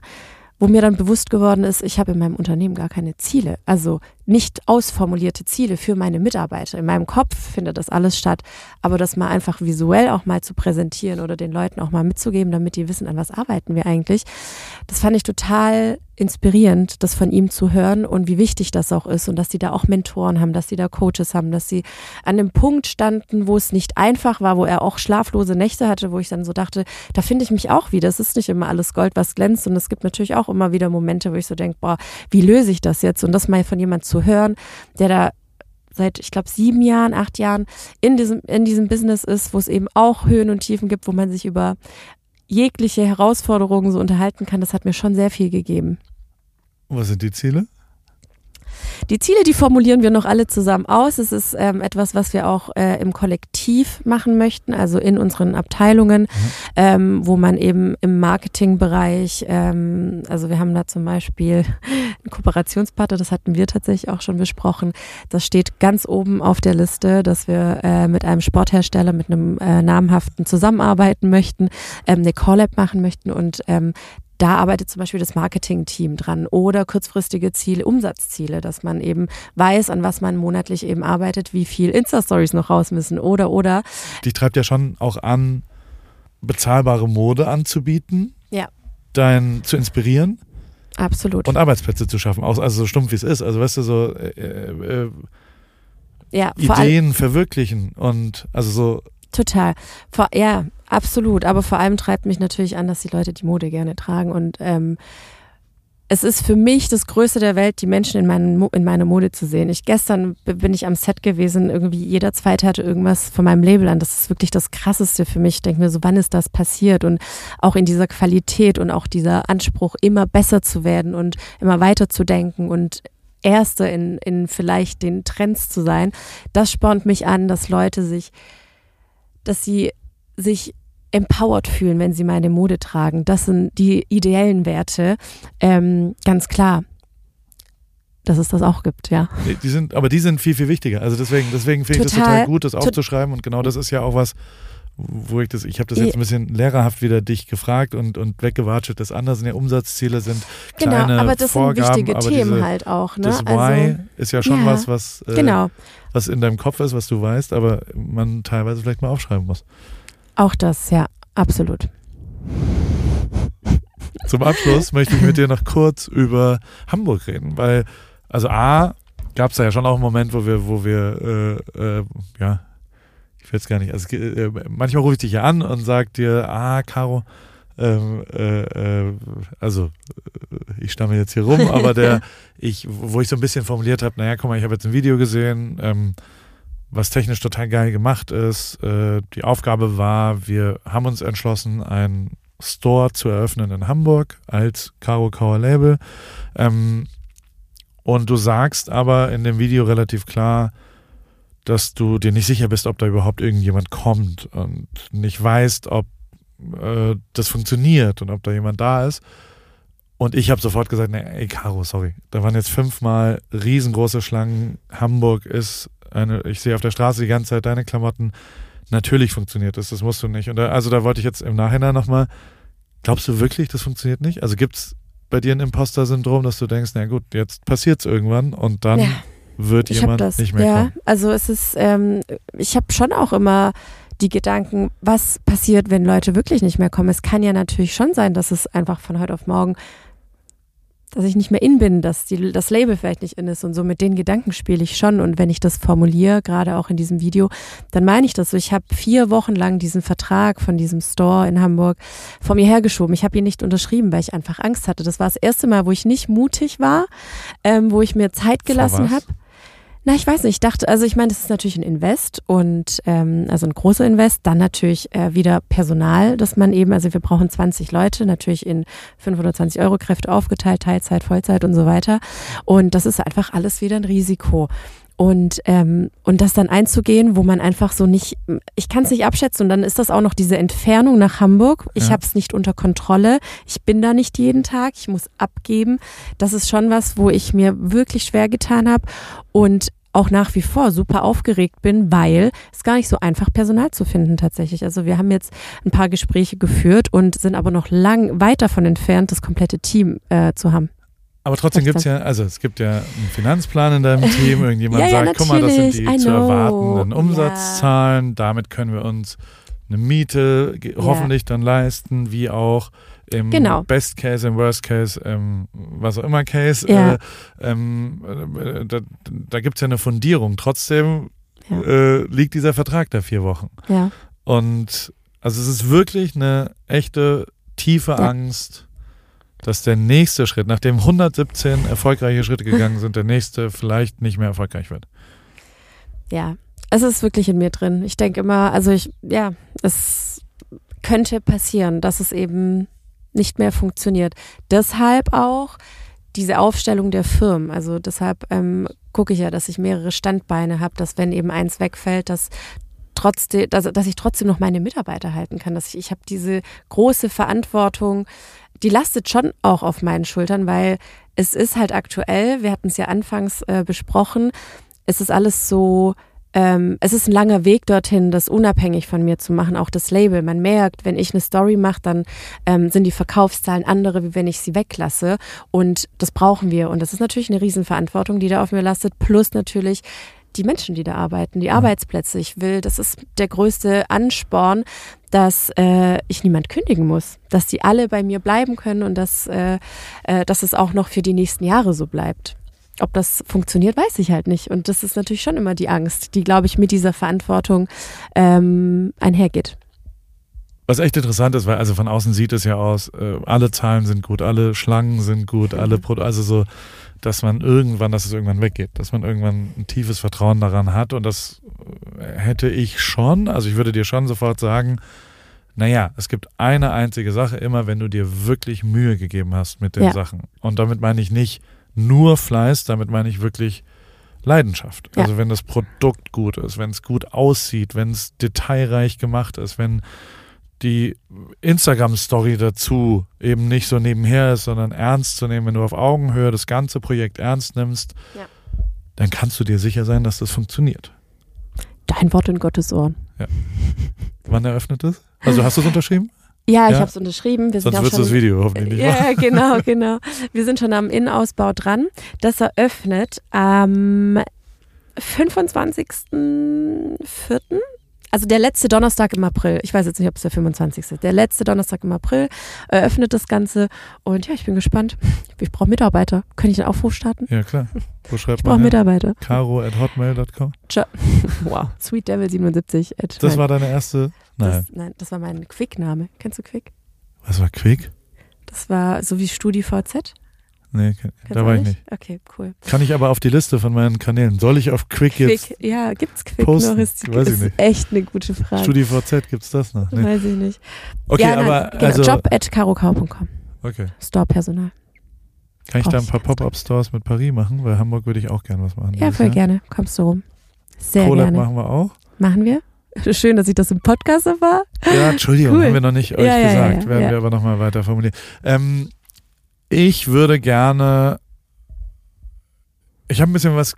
wo mir dann bewusst geworden ist, ich habe in meinem Unternehmen gar keine Ziele. Also nicht ausformulierte Ziele für meine Mitarbeiter. In meinem Kopf findet das alles statt, aber das mal einfach visuell auch mal zu präsentieren oder den Leuten auch mal mitzugeben, damit die wissen, an was arbeiten wir eigentlich. Das fand ich total inspirierend, das von ihm zu hören und wie wichtig das auch ist und dass die da auch Mentoren haben, dass die da Coaches haben, dass sie an dem Punkt standen, wo es nicht einfach war, wo er auch schlaflose Nächte hatte, wo ich dann so dachte, da finde ich mich auch wieder. Es ist nicht immer alles Gold, was glänzt und es gibt natürlich auch immer wieder Momente, wo ich so denke, boah, wie löse ich das jetzt? Und das mal von jemand zu zu hören, der da seit, ich glaube, sieben Jahren, acht Jahren in diesem, in diesem Business ist, wo es eben auch Höhen und Tiefen gibt, wo man sich über jegliche Herausforderungen so unterhalten kann, das hat mir schon sehr viel gegeben. Was sind die Ziele? Die Ziele, die formulieren wir noch alle zusammen aus. Es ist ähm, etwas, was wir auch äh, im Kollektiv machen möchten, also in unseren Abteilungen, mhm. ähm, wo man eben im Marketingbereich, ähm, also wir haben da zum Beispiel einen Kooperationspartner, das hatten wir tatsächlich auch schon besprochen. Das steht ganz oben auf der Liste, dass wir äh, mit einem Sporthersteller, mit einem äh, namhaften zusammenarbeiten möchten, ähm, eine Collab machen möchten und ähm, da arbeitet zum Beispiel das Marketing-Team dran oder kurzfristige Ziele, Umsatzziele, dass man eben weiß, an was man monatlich eben arbeitet, wie viel Insta-Stories noch raus müssen oder oder. Die treibt ja schon auch an, bezahlbare Mode anzubieten. Ja. Dein zu inspirieren. Absolut. Und Arbeitsplätze zu schaffen, also so stumpf wie es ist. Also weißt du, so äh, äh, äh ja, Ideen verwirklichen und also so. Total. Vor, ja, Absolut, aber vor allem treibt mich natürlich an, dass die Leute die Mode gerne tragen und ähm, es ist für mich das Größte der Welt, die Menschen in, meinen, in meine Mode zu sehen. Ich gestern bin ich am Set gewesen, irgendwie jeder Zweite hatte irgendwas von meinem Label an. Das ist wirklich das Krasseste für mich. Ich denke mir so, wann ist das passiert? Und auch in dieser Qualität und auch dieser Anspruch, immer besser zu werden und immer weiter zu denken und Erste in, in vielleicht den Trends zu sein. Das spornt mich an, dass Leute sich, dass sie sich empowered fühlen, wenn sie meine Mode tragen. Das sind die ideellen Werte, ähm, ganz klar. Dass es das auch gibt, ja. Die sind, aber die sind viel, viel wichtiger. Also deswegen, deswegen finde ich das total gut, das aufzuschreiben. Und genau das ist ja auch was, wo ich das, ich habe das jetzt ein bisschen lehrerhaft wieder dich gefragt und, und weggewatscht. Das andere sind ja Umsatzziele, sind genau, kleine Genau, aber das Vorgaben, sind wichtige Themen diese, halt auch. Ne? Das Why also, ist ja schon ja, was, was, äh, genau. was in deinem Kopf ist, was du weißt, aber man teilweise vielleicht mal aufschreiben muss. Auch das, ja, absolut. Zum Abschluss möchte ich mit dir noch kurz über Hamburg reden, weil, also A, gab es ja schon auch einen Moment, wo wir, wo wir, äh, äh, ja, ich will es gar nicht, also äh, manchmal rufe ich dich ja an und sag dir, ah, Caro, ähm, äh, äh, also äh, ich stamme jetzt hier rum, aber der, ich, wo ich so ein bisschen formuliert habe, naja, guck mal, ich habe jetzt ein Video gesehen, ähm, was technisch total geil gemacht ist. Äh, die Aufgabe war, wir haben uns entschlossen, einen Store zu eröffnen in Hamburg als Caro Kauer Label. Ähm, und du sagst aber in dem Video relativ klar, dass du dir nicht sicher bist, ob da überhaupt irgendjemand kommt und nicht weißt, ob äh, das funktioniert und ob da jemand da ist. Und ich habe sofort gesagt, nee, ey, Caro, sorry. Da waren jetzt fünfmal riesengroße Schlangen. Hamburg ist eine, ich sehe auf der Straße die ganze Zeit deine Klamotten. Natürlich funktioniert das, das musst du nicht. Und da, also da wollte ich jetzt im Nachhinein nochmal, glaubst du wirklich, das funktioniert nicht? Also gibt es bei dir ein Imposter-Syndrom, dass du denkst, na gut, jetzt passiert es irgendwann und dann ja, wird jemand nicht mehr ja, kommen? Also es ist, ähm, ich habe schon auch immer die Gedanken, was passiert, wenn Leute wirklich nicht mehr kommen. Es kann ja natürlich schon sein, dass es einfach von heute auf morgen dass ich nicht mehr in bin, dass die, das Label vielleicht nicht in ist und so mit den Gedanken spiele ich schon und wenn ich das formuliere, gerade auch in diesem Video, dann meine ich das so. Ich habe vier Wochen lang diesen Vertrag von diesem Store in Hamburg vor mir hergeschoben. Ich habe ihn nicht unterschrieben, weil ich einfach Angst hatte. Das war das erste Mal, wo ich nicht mutig war, ähm, wo ich mir Zeit gelassen habe. Na, ich weiß nicht. Ich dachte, also ich meine, das ist natürlich ein Invest und ähm, also ein großer Invest. Dann natürlich äh, wieder Personal, dass man eben, also wir brauchen 20 Leute, natürlich in 520 Euro Kräfte aufgeteilt, Teilzeit, Vollzeit und so weiter. Und das ist einfach alles wieder ein Risiko und ähm, und das dann einzugehen, wo man einfach so nicht, ich kann es nicht abschätzen und dann ist das auch noch diese Entfernung nach Hamburg. Ich ja. habe es nicht unter Kontrolle. Ich bin da nicht jeden Tag. Ich muss abgeben. Das ist schon was, wo ich mir wirklich schwer getan habe und auch nach wie vor super aufgeregt bin, weil es gar nicht so einfach Personal zu finden tatsächlich. Also wir haben jetzt ein paar Gespräche geführt und sind aber noch lang weit davon entfernt, das komplette Team äh, zu haben. Aber trotzdem gibt es ja, also es gibt ja einen Finanzplan in deinem Team, irgendjemand ja, ja, sagt, guck mal, das sind die zu erwartenden Umsatzzahlen, ja. damit können wir uns eine Miete hoffentlich dann leisten, wie auch im genau. Best Case, im Worst Case, im was auch immer Case, äh, ähm, äh, da, da gibt es ja eine Fundierung. Trotzdem äh, liegt dieser Vertrag da vier Wochen. Und also es ist wirklich eine echte tiefe. Angst, dass der nächste Schritt, nachdem 117 erfolgreiche Schritte gegangen sind, der nächste vielleicht nicht mehr erfolgreich wird. Ja, es ist wirklich in mir drin. Ich denke immer, also ich, ja, es könnte passieren, dass es eben nicht mehr funktioniert. Deshalb auch diese Aufstellung der Firmen. Also deshalb ähm, gucke ich ja, dass ich mehrere Standbeine habe, dass wenn eben eins wegfällt, dass trotzdem, dass, dass ich trotzdem noch meine Mitarbeiter halten kann. Dass ich, ich habe diese große Verantwortung, die lastet schon auch auf meinen Schultern, weil es ist halt aktuell, wir hatten es ja anfangs äh, besprochen, es ist alles so ähm, es ist ein langer Weg dorthin, das unabhängig von mir zu machen, auch das Label. Man merkt, wenn ich eine Story mache, dann ähm, sind die Verkaufszahlen andere, wie wenn ich sie weglasse. Und das brauchen wir. Und das ist natürlich eine Riesenverantwortung, die da auf mir lastet. Plus natürlich die Menschen, die da arbeiten, die Arbeitsplätze. Ich will, das ist der größte Ansporn, dass äh, ich niemand kündigen muss, dass die alle bei mir bleiben können und dass, äh, äh, dass es auch noch für die nächsten Jahre so bleibt. Ob das funktioniert, weiß ich halt nicht. Und das ist natürlich schon immer die Angst, die, glaube ich, mit dieser Verantwortung ähm, einhergeht. Was echt interessant ist, weil also von außen sieht es ja aus, äh, alle Zahlen sind gut, alle Schlangen sind gut, mhm. alle Pro also so, dass man irgendwann, dass es irgendwann weggeht, dass man irgendwann ein tiefes Vertrauen daran hat und das äh, hätte ich schon, also ich würde dir schon sofort sagen, naja, es gibt eine einzige Sache immer, wenn du dir wirklich Mühe gegeben hast mit den ja. Sachen. Und damit meine ich nicht, nur Fleiß, damit meine ich wirklich Leidenschaft. Ja. Also wenn das Produkt gut ist, wenn es gut aussieht, wenn es detailreich gemacht ist, wenn die Instagram-Story dazu eben nicht so nebenher ist, sondern ernst zu nehmen, wenn du auf Augenhöhe das ganze Projekt ernst nimmst, ja. dann kannst du dir sicher sein, dass das funktioniert. Dein Wort in Gottes Ohren. Ja. Wann eröffnet es? Also hast du es unterschrieben? Ja, ich ja? habe es unterschrieben. Wir Sonst wird das Video hoffentlich nicht Ja, genau, genau. Wir sind schon am Innenausbau dran. Das eröffnet am 25.04. Also der letzte Donnerstag im April. Ich weiß jetzt nicht, ob es der 25. ist. Der letzte Donnerstag im April eröffnet das Ganze. Und ja, ich bin gespannt. Ich brauche Mitarbeiter. Könnte ich einen Aufruf starten? Ja, klar. Wo schreibt ich brauche Mitarbeiter. Caro at hotmail.com. Wow. Sweet Devil 77 Das war deine erste Nein. Das, nein, das war mein Quick-Name. Kennst du Quick? Was war Quick? Das war so wie StudiVZ. Nee, kann, da war ich nicht. Okay, cool. Kann ich aber auf die Liste von meinen Kanälen. Soll ich auf Quick, Quick jetzt Ja, gibt's Quick posten? noch? Ist, Weiß ist ich nicht. echt eine gute Frage. StudiVZ gibt's das noch? Nee. Weiß ich nicht. Okay, ja, aber nein, genau, also Job at karokau.com. Okay. Store-Personal. Kann ich da ein paar Pop-Up-Stores mit Paris machen? Weil Hamburg würde ich auch gerne was machen. Ja, voll Jahr. gerne. Kommst du rum. Sehr Collab gerne. machen wir auch. Machen wir? Schön, dass ich das im Podcast war. Ja, Entschuldigung, cool. haben wir noch nicht euch ja, gesagt. Ja, Werden wir aber nochmal weiter formulieren. Ähm, ich würde gerne. Ich habe ein bisschen was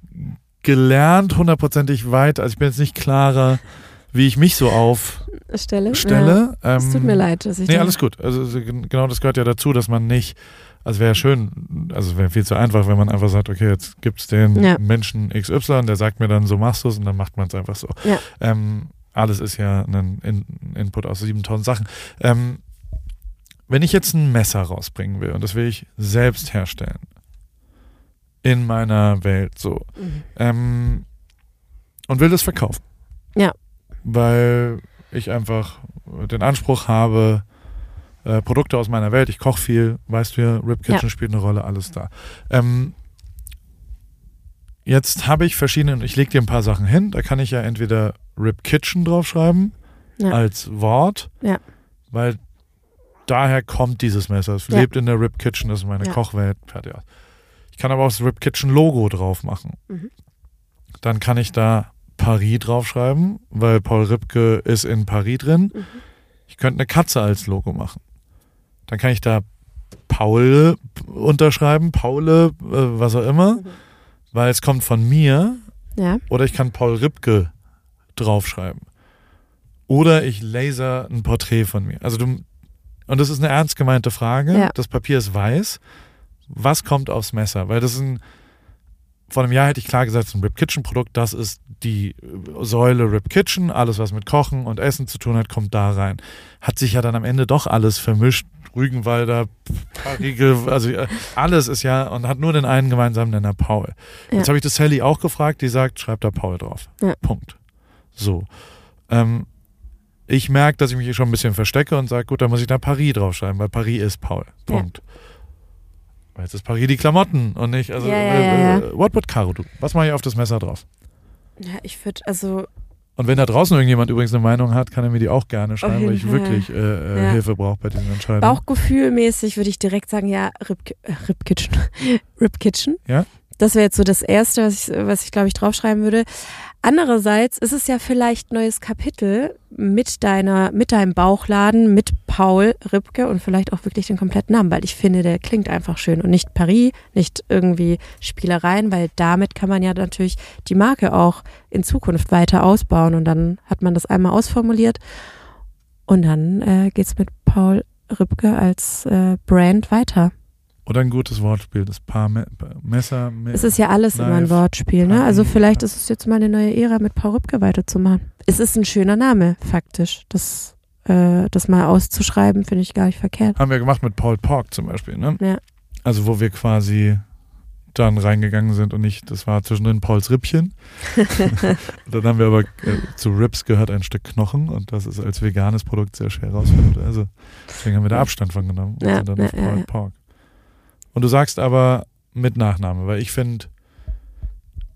gelernt, hundertprozentig weit. Also ich bin jetzt nicht klarer, wie ich mich so aufstelle. Stelle. Ja, es tut mir ähm, leid, dass ich. Nee, alles gut. Also genau das gehört ja dazu, dass man nicht. Also wäre schön, also wäre viel zu einfach, wenn man einfach sagt, okay, jetzt gibt es den ja. Menschen XY, der sagt mir dann, so machst du es und dann macht man es einfach so. Ja. Ähm, alles ist ja ein In Input aus 7000 Sachen. Ähm, wenn ich jetzt ein Messer rausbringen will und das will ich selbst herstellen, in meiner Welt so, mhm. ähm, und will das verkaufen. Ja. Weil ich einfach den Anspruch habe, äh, Produkte aus meiner Welt, ich koche viel, weißt du ja, Rip Kitchen ja. spielt eine Rolle, alles da. Ähm, jetzt habe ich verschiedene, ich lege dir ein paar Sachen hin, da kann ich ja entweder Rip Kitchen draufschreiben ja. als Wort, ja. weil daher kommt dieses Messer. Es ja. lebt in der Rip Kitchen, das ist meine Kochwelt. Fertig. Ich kann aber auch das Rip Kitchen Logo drauf machen. Mhm. Dann kann ich da Paris draufschreiben, weil Paul Ripke ist in Paris drin. Mhm. Ich könnte eine Katze als Logo machen. Dann kann ich da Paul unterschreiben, Paule, äh, was auch immer, mhm. weil es kommt von mir. Ja. Oder ich kann Paul Ripke draufschreiben. Oder ich laser ein Porträt von mir. Also du, und das ist eine ernst gemeinte Frage. Ja. Das Papier ist weiß. Was kommt aufs Messer? Weil das ist ein, vor einem Jahr hätte ich klar gesagt, es ist ein Rip Kitchen Produkt. Das ist die Säule Rip Kitchen. Alles, was mit Kochen und Essen zu tun hat, kommt da rein. Hat sich ja dann am Ende doch alles vermischt. Rügenwalder, Riegel, also äh, alles ist ja und hat nur den einen gemeinsamen Nenner Paul. Ja. Jetzt habe ich das Sally auch gefragt, die sagt, schreib da Paul drauf. Ja. Punkt. So. Ähm, ich merke, dass ich mich hier schon ein bisschen verstecke und sage, gut, dann muss ich da Paris draufschreiben, weil Paris ist Paul. Punkt. Ja. Weil jetzt ist Paris die Klamotten und nicht, also, ja, ja, äh, what would Caro do? Was mache ich auf das Messer drauf? Ja, ich würde, also. Und wenn da draußen irgendjemand übrigens eine Meinung hat, kann er mir die auch gerne schreiben, weil ich Fall. wirklich äh, äh, Hilfe brauche bei diesen Entscheidungen. Bauchgefühlmäßig würde ich direkt sagen, ja, Rip, äh, Rip Kitchen. Rip Kitchen. Ja. Das wäre jetzt so das Erste, was ich, was ich glaube ich, draufschreiben würde. Andererseits ist es ja vielleicht neues Kapitel mit deiner, mit deinem Bauchladen, mit Paul Ripke und vielleicht auch wirklich den kompletten Namen, weil ich finde, der klingt einfach schön und nicht Paris, nicht irgendwie Spielereien, weil damit kann man ja natürlich die Marke auch in Zukunft weiter ausbauen und dann hat man das einmal ausformuliert und dann äh, geht's mit Paul Ripke als äh, Brand weiter. Oder ein gutes Wortspiel, das Paar Me Messer. Me es ist ja alles Knife, immer ein Wortspiel, ne? Also vielleicht ist es jetzt mal eine neue Ära mit Paul Rübke weiterzumachen. Es ist ein schöner Name, faktisch. Das, äh, das mal auszuschreiben, finde ich gar nicht verkehrt. Haben wir gemacht mit Paul Pork zum Beispiel, ne? Ja. Also wo wir quasi dann reingegangen sind und nicht, das war zwischendrin Pauls Rippchen. dann haben wir aber, äh, zu Rips gehört ein Stück Knochen und das ist als veganes Produkt sehr schwer rausfindet. Also deswegen haben wir da Abstand von genommen und ja, sind dann ja, auf Paul ja, Pork. Und du sagst aber mit Nachname, weil ich finde,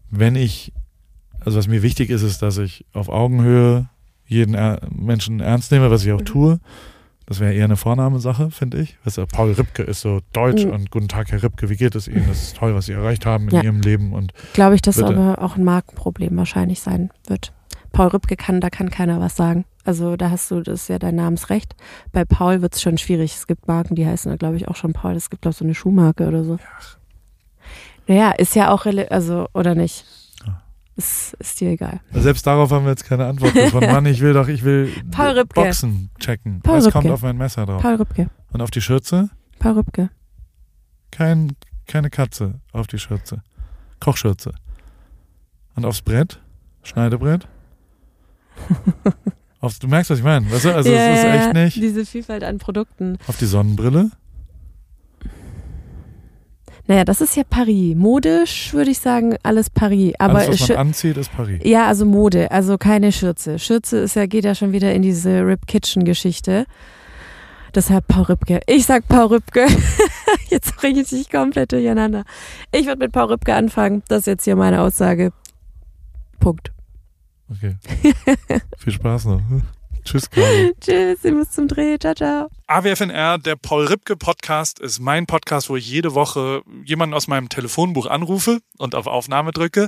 wenn ich, also was mir wichtig ist, ist, dass ich auf Augenhöhe jeden er Menschen ernst nehme, was ich auch mhm. tue. Das wäre eher eine Vornahmesache, finde ich. Weißt du, Paul Ripke ist so deutsch mhm. und guten Tag, Herr Ripke, wie geht es Ihnen? Das ist toll, was Sie erreicht haben in ja. Ihrem Leben. Und Glaube ich, dass bitte. aber auch ein Markenproblem wahrscheinlich sein wird. Paul Ripke kann, da kann keiner was sagen. Also da hast du, das ist ja dein Namensrecht. Bei Paul wird es schon schwierig. Es gibt Marken, die heißen da, glaube ich, auch schon Paul. Es gibt, glaube ich, so eine Schuhmarke oder so. Ja. Naja, ist ja auch, also, oder nicht? ist, ist dir egal. Selbst darauf haben wir jetzt keine Antwort davon. Mann, ich will doch, ich will. Boxen checken. Paul Was Rübke. kommt auf mein Messer drauf? Paul Rübke. Und auf die Schürze? Paul Rübke. Kein, keine Katze auf die Schürze. Kochschürze. Und aufs Brett? Schneidebrett? aufs, du merkst, was ich meine. Weißt du? Also ja, es ist echt nicht. Diese Vielfalt an Produkten. Auf die Sonnenbrille? Naja, das ist ja Paris. Modisch würde ich sagen, alles Paris. Aber Alles, was man anzieht, ist Paris. ja, also Mode, also keine Schürze. Schürze ist ja, geht ja schon wieder in diese Rip Kitchen Geschichte. Deshalb Paul Rübke. Ich sag Paul Rübke. jetzt bringe ich dich komplett durcheinander. Ich würde mit Paul Rübke anfangen. Das ist jetzt hier meine Aussage. Punkt. Okay. Viel Spaß noch. Tschüss, Carlo. Tschüss, ich muss zum Dreh. Ciao, ciao. AWFNR, der Paul Ripke Podcast, ist mein Podcast, wo ich jede Woche jemanden aus meinem Telefonbuch anrufe und auf Aufnahme drücke.